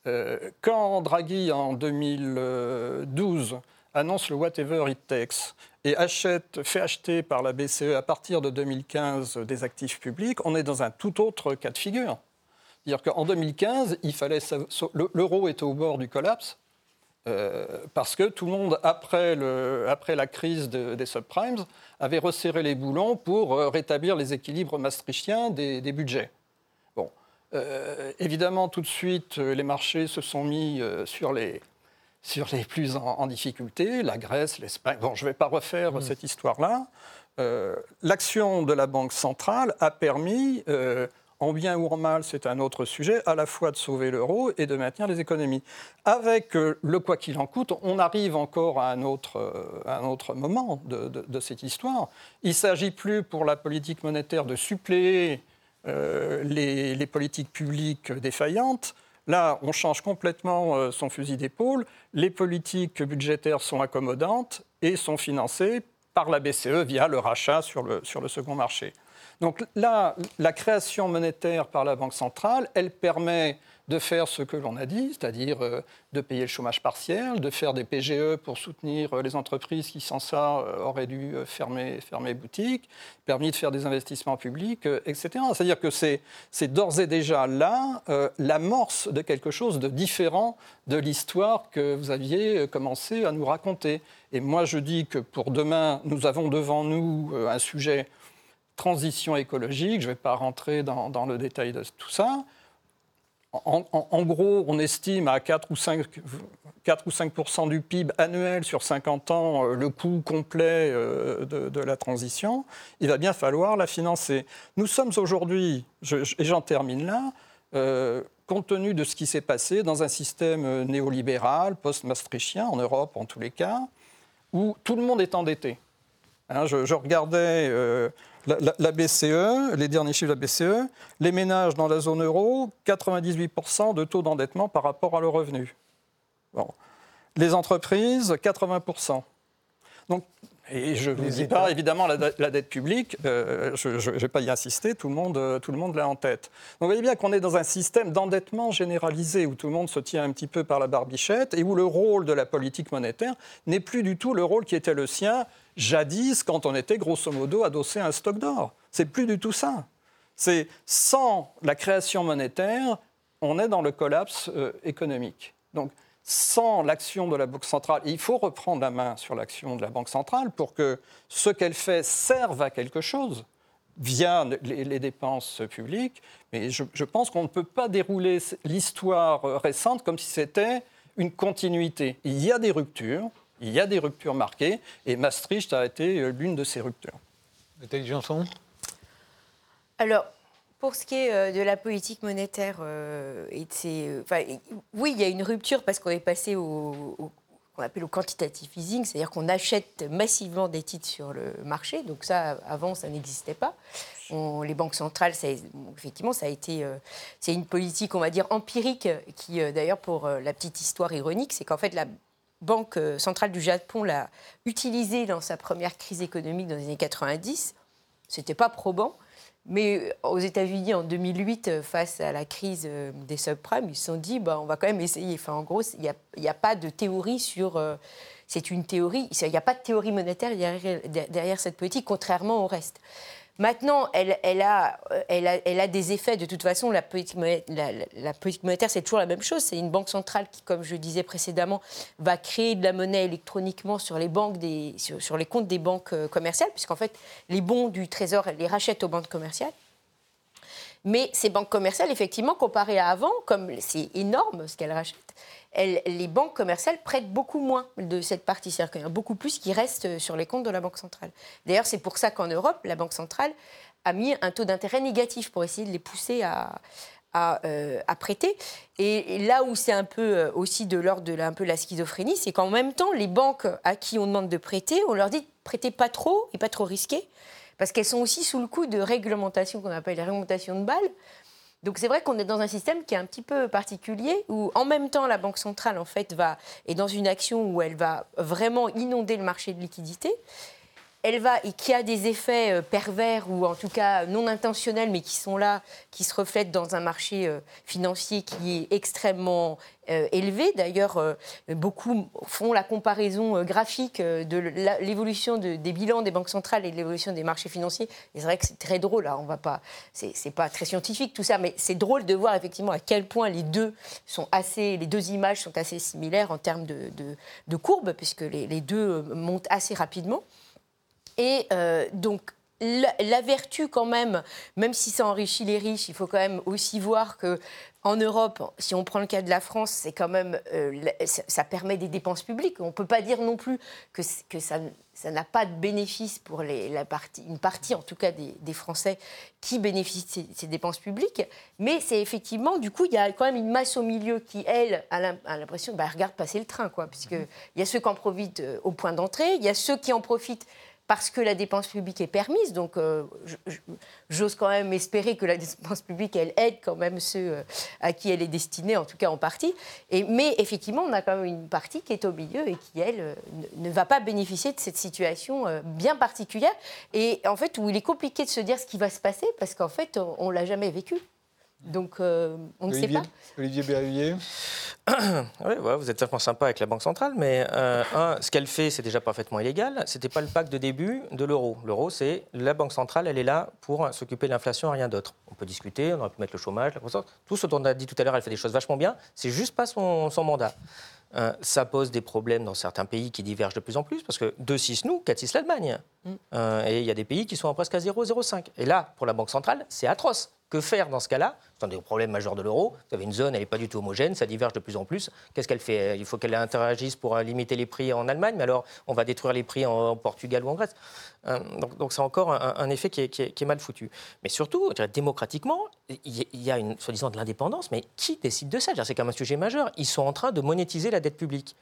Euh, quand Draghi, en 2012, annonce le whatever it takes et achète, fait acheter par la BCE à partir de 2015 des actifs publics, on est dans un tout autre cas de figure. C'est-à-dire qu'en 2015, il fallait l'euro était au bord du collapse euh, parce que tout le monde, après, le, après la crise des subprimes, avait resserré les boulons pour euh, rétablir les équilibres maastrichtiens des, budgets. Bon, euh, évidemment, tout de suite, les marchés se sont mis sur les, sur les plus en, difficulté, la Grèce, l'Espagne. Bon, je ne vais pas refaire mmh. cette histoire-là. Euh, l'action de la Banque centrale a permis, euh, en bien ou en mal, c'est un autre sujet, à la fois de sauver l'euro et de maintenir les économies. Avec euh, le quoi qu'il en coûte, on arrive encore à un autre, un autre moment de, cette histoire. Il ne s'agit plus pour la politique monétaire de suppléer les, les, politiques publiques défaillantes. Là, on change complètement euh, son fusil d'épaule. Les politiques budgétaires sont accommodantes et sont financées par la BCE via le rachat sur le, sur le second marché. Donc là, la création monétaire par la Banque centrale, elle permet de faire ce que l'on a dit, c'est-à-dire euh, de payer le chômage partiel, de faire des PGE pour soutenir euh, les entreprises qui, sans ça, euh, auraient dû fermer, fermer boutique, permis de faire des investissements publics, etc. C'est-à-dire que c'est d'ores et déjà là l'amorce de quelque chose de différent de l'histoire que vous aviez commencé à nous raconter. Et moi, je dis que pour demain, nous avons devant nous un sujet transition écologique. Je ne vais pas rentrer dans, dans le détail de tout ça en, gros, on estime à 4 ou 5, 4 ou 5 du PIB annuel sur 50 ans euh, le coût complet euh, de, la transition. Il va bien falloir la financer. Nous sommes aujourd'hui, et j'en termine là, euh, compte tenu de ce qui s'est passé dans un système néolibéral, post-maastrichtien, en Europe en tous les cas, où tout le monde est endetté. Hein, je, regardais la, BCE, les derniers chiffres de la BCE, les ménages dans la zone euro, 98% de taux d'endettement par rapport à leur revenu. Les entreprises, 80%. Donc, et je ne vous dis pas, évidemment, la, dette publique, euh, je ne vais pas y insister, tout le monde, euh, tout le monde l'a en tête. Donc vous voyez bien qu'on est dans un système d'endettement généralisé où tout le monde se tient un petit peu par la barbichette et où le rôle de la politique monétaire n'est plus du tout le rôle qui était le sien jadis quand on était grosso modo adossé à un stock d'or. C'est plus du tout ça. C'est sans la création monétaire, on est dans le collapse euh, économique. Donc sans l'action de la Banque centrale, il faut reprendre la main sur l'action de la Banque centrale pour que ce qu'elle fait serve à quelque chose. via les, dépenses publiques. Mais je, je pense qu'on ne peut pas dérouler l'histoire récente comme si c'était une continuité. Il y a des ruptures, il y a des ruptures marquées, et Maastricht a été l'une de ces ruptures. Nathalie Janson? Alors, pour ce qui est euh, de la politique monétaire, euh, euh, oui, il y a une rupture parce qu'on est passé au, qu'on appelle quantitative easing, c'est-à-dire qu'on achète massivement des titres sur le marché. Donc ça, avant, ça n'existait pas. les banques centrales, effectivement, ça a été, c'est une politique, on va dire, empirique, qui, d'ailleurs, pour la petite histoire ironique, c'est qu'en fait, la Banque centrale du Japon l'a utilisée dans sa première crise économique dans les années 90. C'était pas probant. Mais aux États-Unis, en 2008, face à la crise euh, des subprimes, ils se sont dit bah, on va quand même essayer. En gros, il n'y a, pas de théorie sur. Euh, c'est une théorie. Il n'y a pas de théorie monétaire derrière, derrière, cette politique, contrairement au reste. Maintenant, elle, a, elle, a, des effets. De toute façon, la politique, monétaire, c'est toujours la même chose. C'est une banque centrale qui, comme je disais précédemment, va créer de la monnaie électroniquement sur les, banques des, sur, les comptes des banques euh, commerciales, puisqu'en fait, les bons du Trésor, elle les rachète aux banques commerciales. Mais ces banques commerciales, effectivement, comparées à avant, comme c'est énorme ce qu'elles rachètent, les banques commerciales prêtent beaucoup moins de cette partie. C'est-à-dire qu'il y a beaucoup plus qui reste sur les comptes de la Banque centrale. D'ailleurs, c'est pour ça qu'en Europe, la Banque centrale a mis un taux d'intérêt négatif pour essayer de les pousser à, euh, prêter. Et, là où c'est un peu euh, aussi de l'ordre de la, un peu la schizophrénie, c'est qu'en même temps, les banques à qui on demande de prêter, on leur dit prêtez pas trop et pas trop risqué, parce qu'elles sont aussi sous le coup de réglementations qu'on appelle les réglementations de balles. Donc c'est vrai qu'on est dans un système qui est un petit peu particulier où en même temps la banque centrale en fait va est dans une action où elle va vraiment inonder le marché de liquidité elle va et qui a des effets euh, pervers ou en tout cas non intentionnels, mais qui sont là, qui se reflètent dans un marché euh, financier qui est extrêmement euh, élevé. D'ailleurs, beaucoup font la comparaison graphique de l'évolution des bilans des banques centrales et de l'évolution des marchés financiers. C'est vrai que c'est très drôle. Là, on va pas, c'est pas très scientifique tout ça, mais c'est drôle de voir effectivement à quel point les deux sont assez, les deux images sont assez similaires en termes de, de, courbes, puisque les deux montent assez rapidement. Et euh, donc, la, vertu quand même, même si ça enrichit les riches, il faut quand même aussi voir que en Europe, si on prend le cas de la France, c'est quand même euh, ça, permet des dépenses publiques. On ne peut pas dire non plus que, que ça n'a pas de bénéfice pour les, la partie, une partie en tout cas des, Français qui bénéficient de ces, dépenses publiques. Mais c'est effectivement, du coup, il y a quand même une masse au milieu qui, elle, a l'impression, bah, regarde passer le train, quoi, puisqu'il y a ceux qui en profitent euh, au point d'entrée, il y a ceux qui en profitent parce que la dépense publique est permise. Donc, euh, j'ose quand même espérer que la dépense publique, elle aide quand même ceux euh, à qui elle est destinée, en tout cas en partie. Mais effectivement, on a quand même une partie qui est au milieu et qui, elle, euh, ne va pas bénéficier de cette situation bien particulière. Et en fait, où il est compliqué de se dire ce qui va se passer, parce qu'en fait, on ne l'a jamais vécu. Donc, on ne sait pas. Olivier Berruyer oui, vous êtes vraiment sympa avec la Banque centrale, mais euh, un, ce qu'elle fait, c'est déjà parfaitement illégal. Ce n'était pas le pacte de début de l'euro. L'euro, c'est la Banque centrale, elle est là pour s'occuper de l'inflation, rien d'autre. On peut discuter, on aurait pu mettre le chômage, la croissance. Tout ce dont on a dit tout à l'heure, elle fait des choses vachement bien. C'est juste pas son, mandat. Euh, ça pose des problèmes dans certains pays qui divergent de plus en plus, parce que 2-6 nous, 4-6 l'Allemagne. Mm. Euh, et il y a des pays qui sont presque à 0,05. Et là, pour la Banque centrale, c'est atroce. Que faire dans ce cas-là? C'est un des problèmes majeurs de l'euro. Vous avez une zone, elle n'est pas du tout homogène, ça diverge de plus en plus. Qu'est-ce qu'elle fait? Il faut qu'elle interagisse pour euh, limiter les prix en Allemagne, mais alors on va détruire les prix en Portugal ou en Grèce. Euh, donc, c'est encore un, effet qui est, mal foutu. Mais surtout, démocratiquement, il y a une soi-disant de l'indépendance, mais qui décide de ça? C'est quand même un sujet majeur. Ils sont en train de monétiser la dette publique.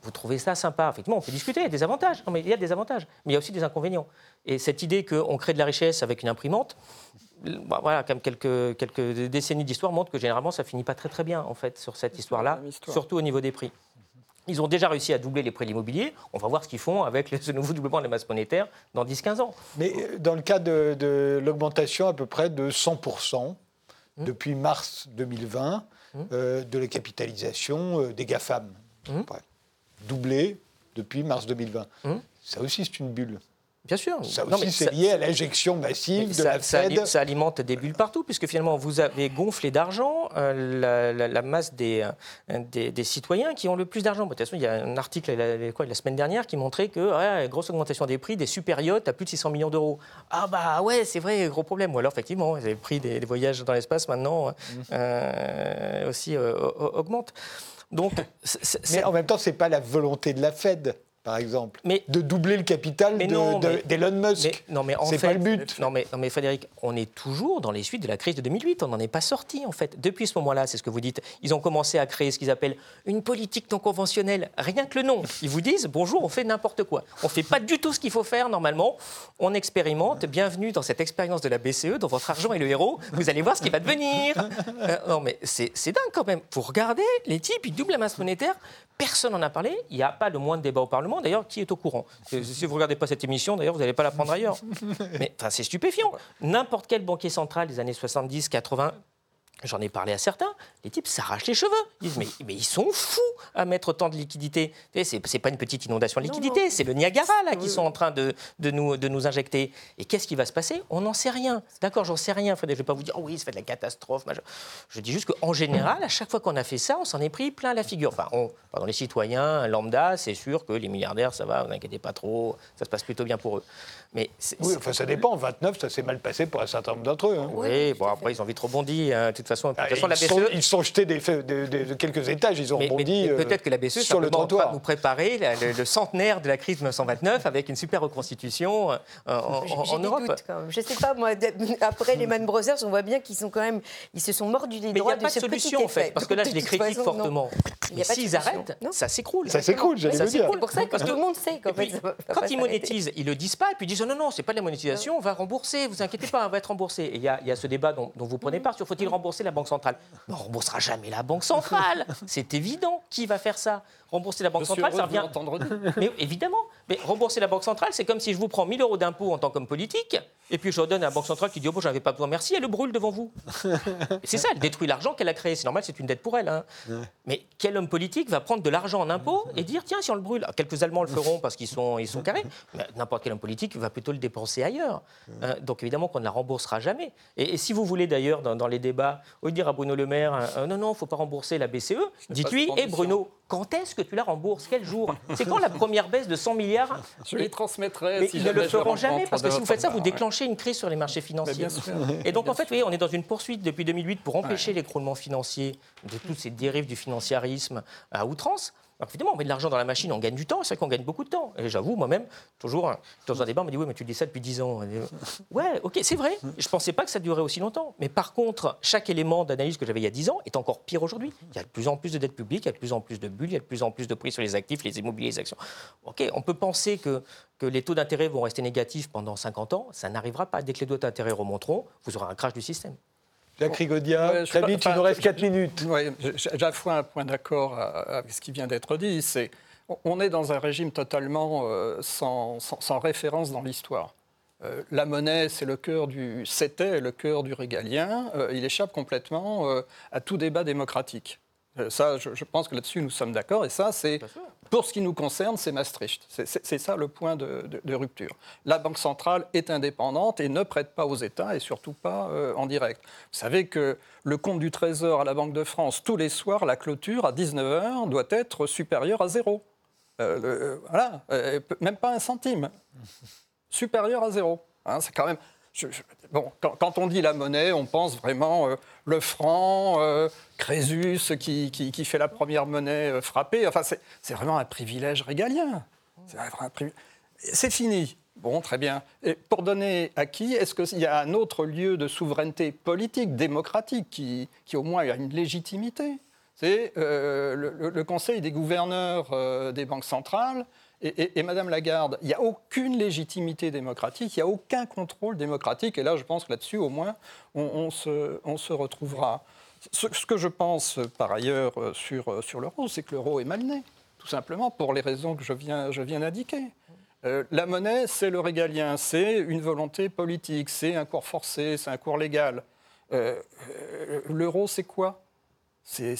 vous trouvez ça sympa Effectivement, on peut discuter, des avantages. mais il y a des avantages, mais il y a aussi des inconvénients. Et cette idée qu'on crée de la richesse avec une imprimante, bah, voilà, comme quelques, quelques décennies d'histoire montrent que généralement ça finit pas très très bien en fait sur cette histoire-là, surtout au niveau des prix. Ils ont déjà réussi à doubler les prix de l'immobilier. On va voir ce qu'ils font avec ce nouveau doublement de la masse monétaire dans 10-15 ans. Mais euh, dans le cas de, l'augmentation à peu près de 100% hum. depuis mars 2020 hum. euh, de la capitalisation euh, des GAFAM, hum. doublé depuis mars 2020. Ça aussi, c'est une bulle. Bien sûr. Ça Non, aussi, c'est lié à l'injection massive de ça, la Fed. ça alimente des bulles partout, puisque finalement, vous avez gonflé d'argent euh, la, la- la masse des, euh, des, des citoyens qui ont le plus d'argent. De toute façon, il y a un article la, quoi, la semaine dernière qui montrait que ouais, grosse augmentation des prix des super yachts à plus de 600 millions d'euros. Ah bah ouais, c'est vrai, gros problème. Ou alors, effectivement, les prix des, des voyages dans l'espace maintenant euh, aussi euh, au- augmentent. Donc, Mais en même temps, c'est pas la volonté de la Fed, par exemple, Mais- de doubler le capital Mais de- d'Elon Musk. Mais, non, mais en C'est pas le but. Non mais, non, mais Frédéric, on est toujours dans les suites de la crise de 2008. On n'en est pas sorti, en fait. Depuis ce moment-là, c'est ce que vous dites. Ils ont commencé à créer ce qu'ils appellent une politique non conventionnelle. Rien que le nom. Ils vous disent bonjour, on fait n'importe quoi. On fait pas du tout ce qu'il faut faire normalement. On expérimente. Bienvenue dans cette expérience de la BCE, dont votre argent est le héros. Vous allez voir ce qui va devenir. Euh, non, mais c'est dingue quand même. Vous regardez, les types, ils doublent la masse monétaire. Personne n'en a parlé. Il n'y a pas le moins de débat au Parlement. D'ailleurs, qui est au courant Si vous ne regardez pas cette émission, d'ailleurs, vous n'allez pas la prendre ailleurs. Mais c'est stupéfiant. N'importe quel banquier central des années 70, 80, j'en ai parlé à certains, les types s'arrachent les cheveux. Ils disent mais, mais ils sont fous à mettre autant de sais, C'est c'est pas une petite inondation de Non, liquidités, c'est le Niagara là qui sont en train de, de, nous, de nous injecter. Et qu'est-ce qui va se passer? On n'en sait rien. D'accord, j'en sais rien, Frédéric. Je ne vais pas vous dire oh oui, ça fait de la catastrophe. Je dis juste qu'en général, à chaque fois qu'on a fait ça, on s'en est pris plein la figure. Enfin, on, pardon, les citoyens lambda, c'est sûr que les milliardaires, ça va, vous inquiétez pas trop, ça se passe plutôt bien pour eux. Mais Oui, enfin, ça dépend. 29, ça s'est mal passé pour un certain nombre d'entre eux. hein. oui, bon, après, ils ont vite rebondi. hein. De toute façon, de toute Ah, façon, la ils, sont, BCE. ils sont jetés des, de, quelques étages, ils ont Mais, rebondi mais euh, peut-être que la BCE sur le trottoir. nous préparer la- le, le centenaire de la crise de 1929 avec une super reconstitution euh, en, des Europe. doutes quand même. Je sais pas, moi, après les Man Brothers, on voit bien qu'ils sont quand même, ils se sont mordus les Mais il n'y droits a de pas de ce solution petit en fait, effet. parce que là je les critique façon, fortement. Mais a pas de s'ils arrêtent, Non. ça s'écroule. Ça s'écroule, j'allais dire. C'est pour ça que tout le monde sait quand ils monétisent, ils le disent pas, et puis ils disent non, non, c'est pas de la monétisation, on va rembourser, vous inquiétez pas, on va être remboursé. Et il y, a- il y a ce débat dont, dont vous prenez part sur faut-il rembourser la Banque centrale? On remboursera jamais la Banque centrale. C'est évident. Qui va faire ça? Rembourser la Banque centrale, ça revient. entendre. Mais évidemment, mais rembourser la Banque centrale, c'est comme si je vous prends 1000 euros d'impôts en tant qu'homme politique, et puis je redonne à la Banque centrale qui dit Oh, bon, j'avais pas besoin, merci, elle le brûle devant vous. Et c'est ça, elle détruit l'argent qu'elle a créé. C'est normal, c'est une dette pour elle. hein. Mais quel homme politique va prendre de l'argent en impôts et dire Tiens, si on le brûle? Alors, Quelques Allemands le feront parce qu'ils sont, ils sont carrés, mais n'importe quel homme politique va plutôt le dépenser ailleurs. Euh, donc évidemment qu'on ne la remboursera jamais. Et, et si vous voulez d'ailleurs, dans, dans les débats, au de dire à Bruno Le Maire euh, Non, non, il ne faut pas rembourser la BCE, dites-lui ambition. Bruno, quand est-ce que tu la rembourses Quel jour C'est quand la première baisse de 100 milliards Je les transmettrai. mais si ils ne le feront jamais parce que si vous faites ça, vous déclenchez une crise sur les marchés financiers. Et donc en fait, vous voyez, on est dans une poursuite depuis 2008 pour empêcher l'écroulement financier de toutes ces dérives du financiarisme à outrance. Alors évidemment, on met de l'argent dans la machine, on gagne du temps, c'est vrai qu'on gagne beaucoup de temps. Et j'avoue, moi-même, toujours, hein, dans un débat, on me dit Oui, mais tu dis ça depuis 10 ans. Dit, Ouais, ok, c'est vrai. Je ne pensais pas que ça durait aussi longtemps. Mais par contre, chaque élément d'analyse que j'avais il y a 10 ans est encore pire aujourd'hui. Il y a de plus en plus de dettes publiques, il y a de plus en plus de bulles, il y a de plus en plus de prix sur les actifs, les immobiliers, les actions. Ok, on peut penser que les taux d'intérêt vont rester négatifs pendant 50 ans. Ça n'arrivera pas. Dès que les taux d'intérêt remonteront, vous aurez un crash du système. Jacques Rigodia, Ouais, très vite, il nous reste je- 4 minutes. Oui, j'avoue un point d'accord avec ce qui vient d'être dit. C'est on est dans un régime totalement euh, sans, sans- sans référence dans l'histoire. Euh, la monnaie, c'est le cœur du c'était le cœur du régalien. Euh, il échappe complètement euh, à tout débat démocratique. Euh, ça, je, je pense que là-dessus nous sommes d'accord. Et ça, c'est pour ce qui nous concerne, c'est Maastricht. C'est- ça le point de, de- de rupture. La Banque centrale est indépendante et ne prête pas aux États et surtout pas euh, en direct. Vous savez que le compte du Trésor à la Banque de France, tous les soirs, la clôture à 19h doit être supérieure à zéro. Euh, le- voilà, même pas un centime. Supérieur à zéro. Hein, c'est quand même. Bon, quand, on dit la monnaie, on pense vraiment euh, le franc, euh, Crésus qui, qui- fait la première monnaie euh, frappée. Enfin, c'est vraiment un privilège régalien. C'est fini. Bon, très bien. Et pour donner à qui Est-ce qu'il y a un autre lieu de souveraineté politique, démocratique, qui, qui au moins a une légitimité? C'est le, Conseil des gouverneurs des banques centrales. Et, et- Madame Lagarde, il n'y a aucune légitimité démocratique, il n'y a aucun contrôle démocratique. Et là, je pense que là-dessus, au moins, on, se, retrouvera. Ce, que je pense, par ailleurs, euh, sur, euh, l'euro, c'est que l'euro est mal né, tout simplement, pour les raisons que je viens, je d'indiquer. Euh, la monnaie, c'est le régalien, c'est une volonté politique, c'est un cours forcé, c'est un cours légal. L'euro, c'est quoi? C'est-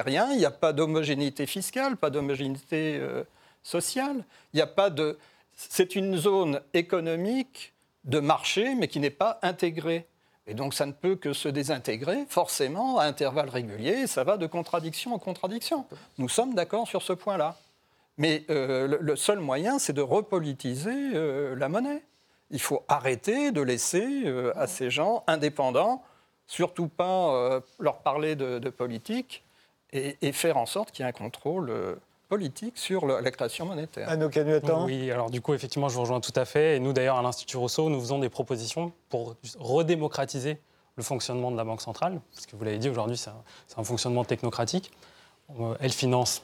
rien, il n'y a pas d'homogénéité fiscale, pas d'homogénéité sociale, il n'y a pas de... c'est une zone économique de marché, mais qui n'est pas intégrée. Et donc ça ne peut que se désintégrer forcément à intervalles réguliers, ça va de contradiction en contradiction. Nous sommes d'accord sur ce point-là. Mais euh, le, seul moyen, c'est de repolitiser euh, la monnaie. Il faut arrêter de laisser euh, à ces gens indépendants, surtout pas leur parler de, politique, et, et, faire en sorte qu'il y ait un contrôle politique sur la création monétaire. Anno Oui, alors du coup, effectivement, je vous rejoins tout à fait. Et nous, d'ailleurs, à l'Institut Rousseau, nous faisons des propositions pour redémocratiser le fonctionnement de la Banque centrale. Parce que vous l'avez dit, aujourd'hui, c'est un, un, fonctionnement technocratique. Elle finance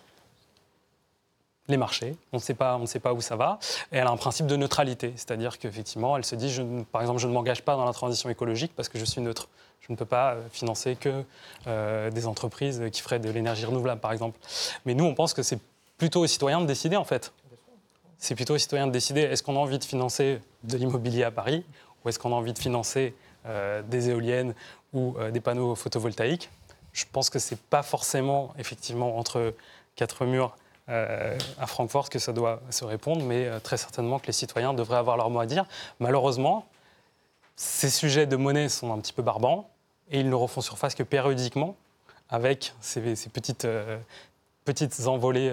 les marchés. On ne sait pas, on ne sait pas où ça va. Et elle a un principe de neutralité, c'est-à-dire qu'effectivement, elle se dit, je, par exemple, je ne m'engage pas dans la transition écologique parce que je suis neutre. Je ne peux pas euh, financer que euh, des entreprises qui feraient de l'énergie renouvelable, par exemple. Mais nous, on pense que c'est plutôt aux citoyens de décider, en fait. C'est plutôt aux citoyens de décider est-ce qu'on a envie de financer de l'immobilier à Paris ou est-ce qu'on a envie de financer euh, des éoliennes ou des panneaux photovoltaïques? Je pense que ce n'est pas forcément, effectivement, entre quatre murs euh, à Francfort que ça doit se répondre, mais euh, très certainement que les citoyens devraient avoir leur mot à dire. Malheureusement, ces sujets de monnaie sont un petit peu barbants et ils ne refont surface que périodiquement avec ces, petites, euh, petites envolées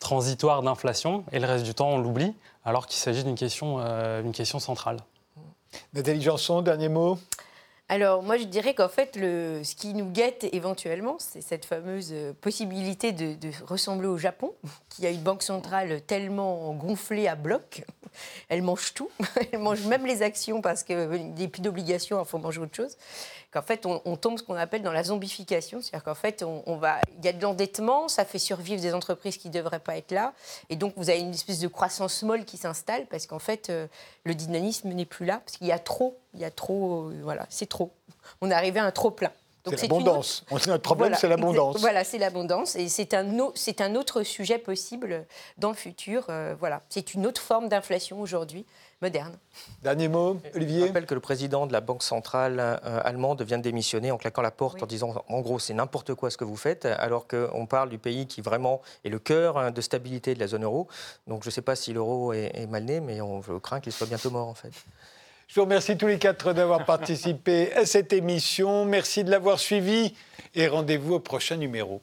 transitoires d'inflation et le reste du temps on l'oublie alors qu'il s'agit d'une question, question centrale. Nathalie Janson, dernier mot alors moi je dirais qu'en fait le, ce qui nous guette éventuellement, c'est cette fameuse euh, possibilité de, ressembler au Japon, qui a une banque centrale tellement gonflée à bloc, elle mange tout, elle mange même les actions parce qu'il n'y a plus d'obligations, il faut manger autre chose qu'en fait, on, tombe ce qu'on appelle dans la zombification. C'est-à-dire qu'en fait, on, va, il y a de l'endettement, ça fait survivre des entreprises qui ne devraient pas être là. Et donc, vous avez une espèce de croissance molle qui s'installe parce qu'en fait, euh, le dynamisme n'est plus là. Parce qu'il y a trop, il y a trop, euh, voilà, c'est trop. On est arrivé à un trop plein. C'est l'abondance. Autre... Notre problème, c'est l'abondance. Voilà, c'est l'abondance. Et c'est un, autre sujet possible dans le futur. Euh, voilà. C'est une autre forme d'inflation aujourd'hui moderne. Dernier mot, Olivier. Je rappelle que le président de la Banque centrale euh, allemande vient de démissionner en claquant la porte en disant en gros c'est n'importe quoi ce que vous faites, alors qu'on parle du pays qui vraiment est le cœur hein, de stabilité de la zone euro. Donc je ne sais pas si l'euro est, mal né, mais on craint qu'il soit bientôt mort en fait. Je vous remercie tous les quatre d'avoir participé à cette émission. Merci de l'avoir suivi et rendez-vous au prochain numéro.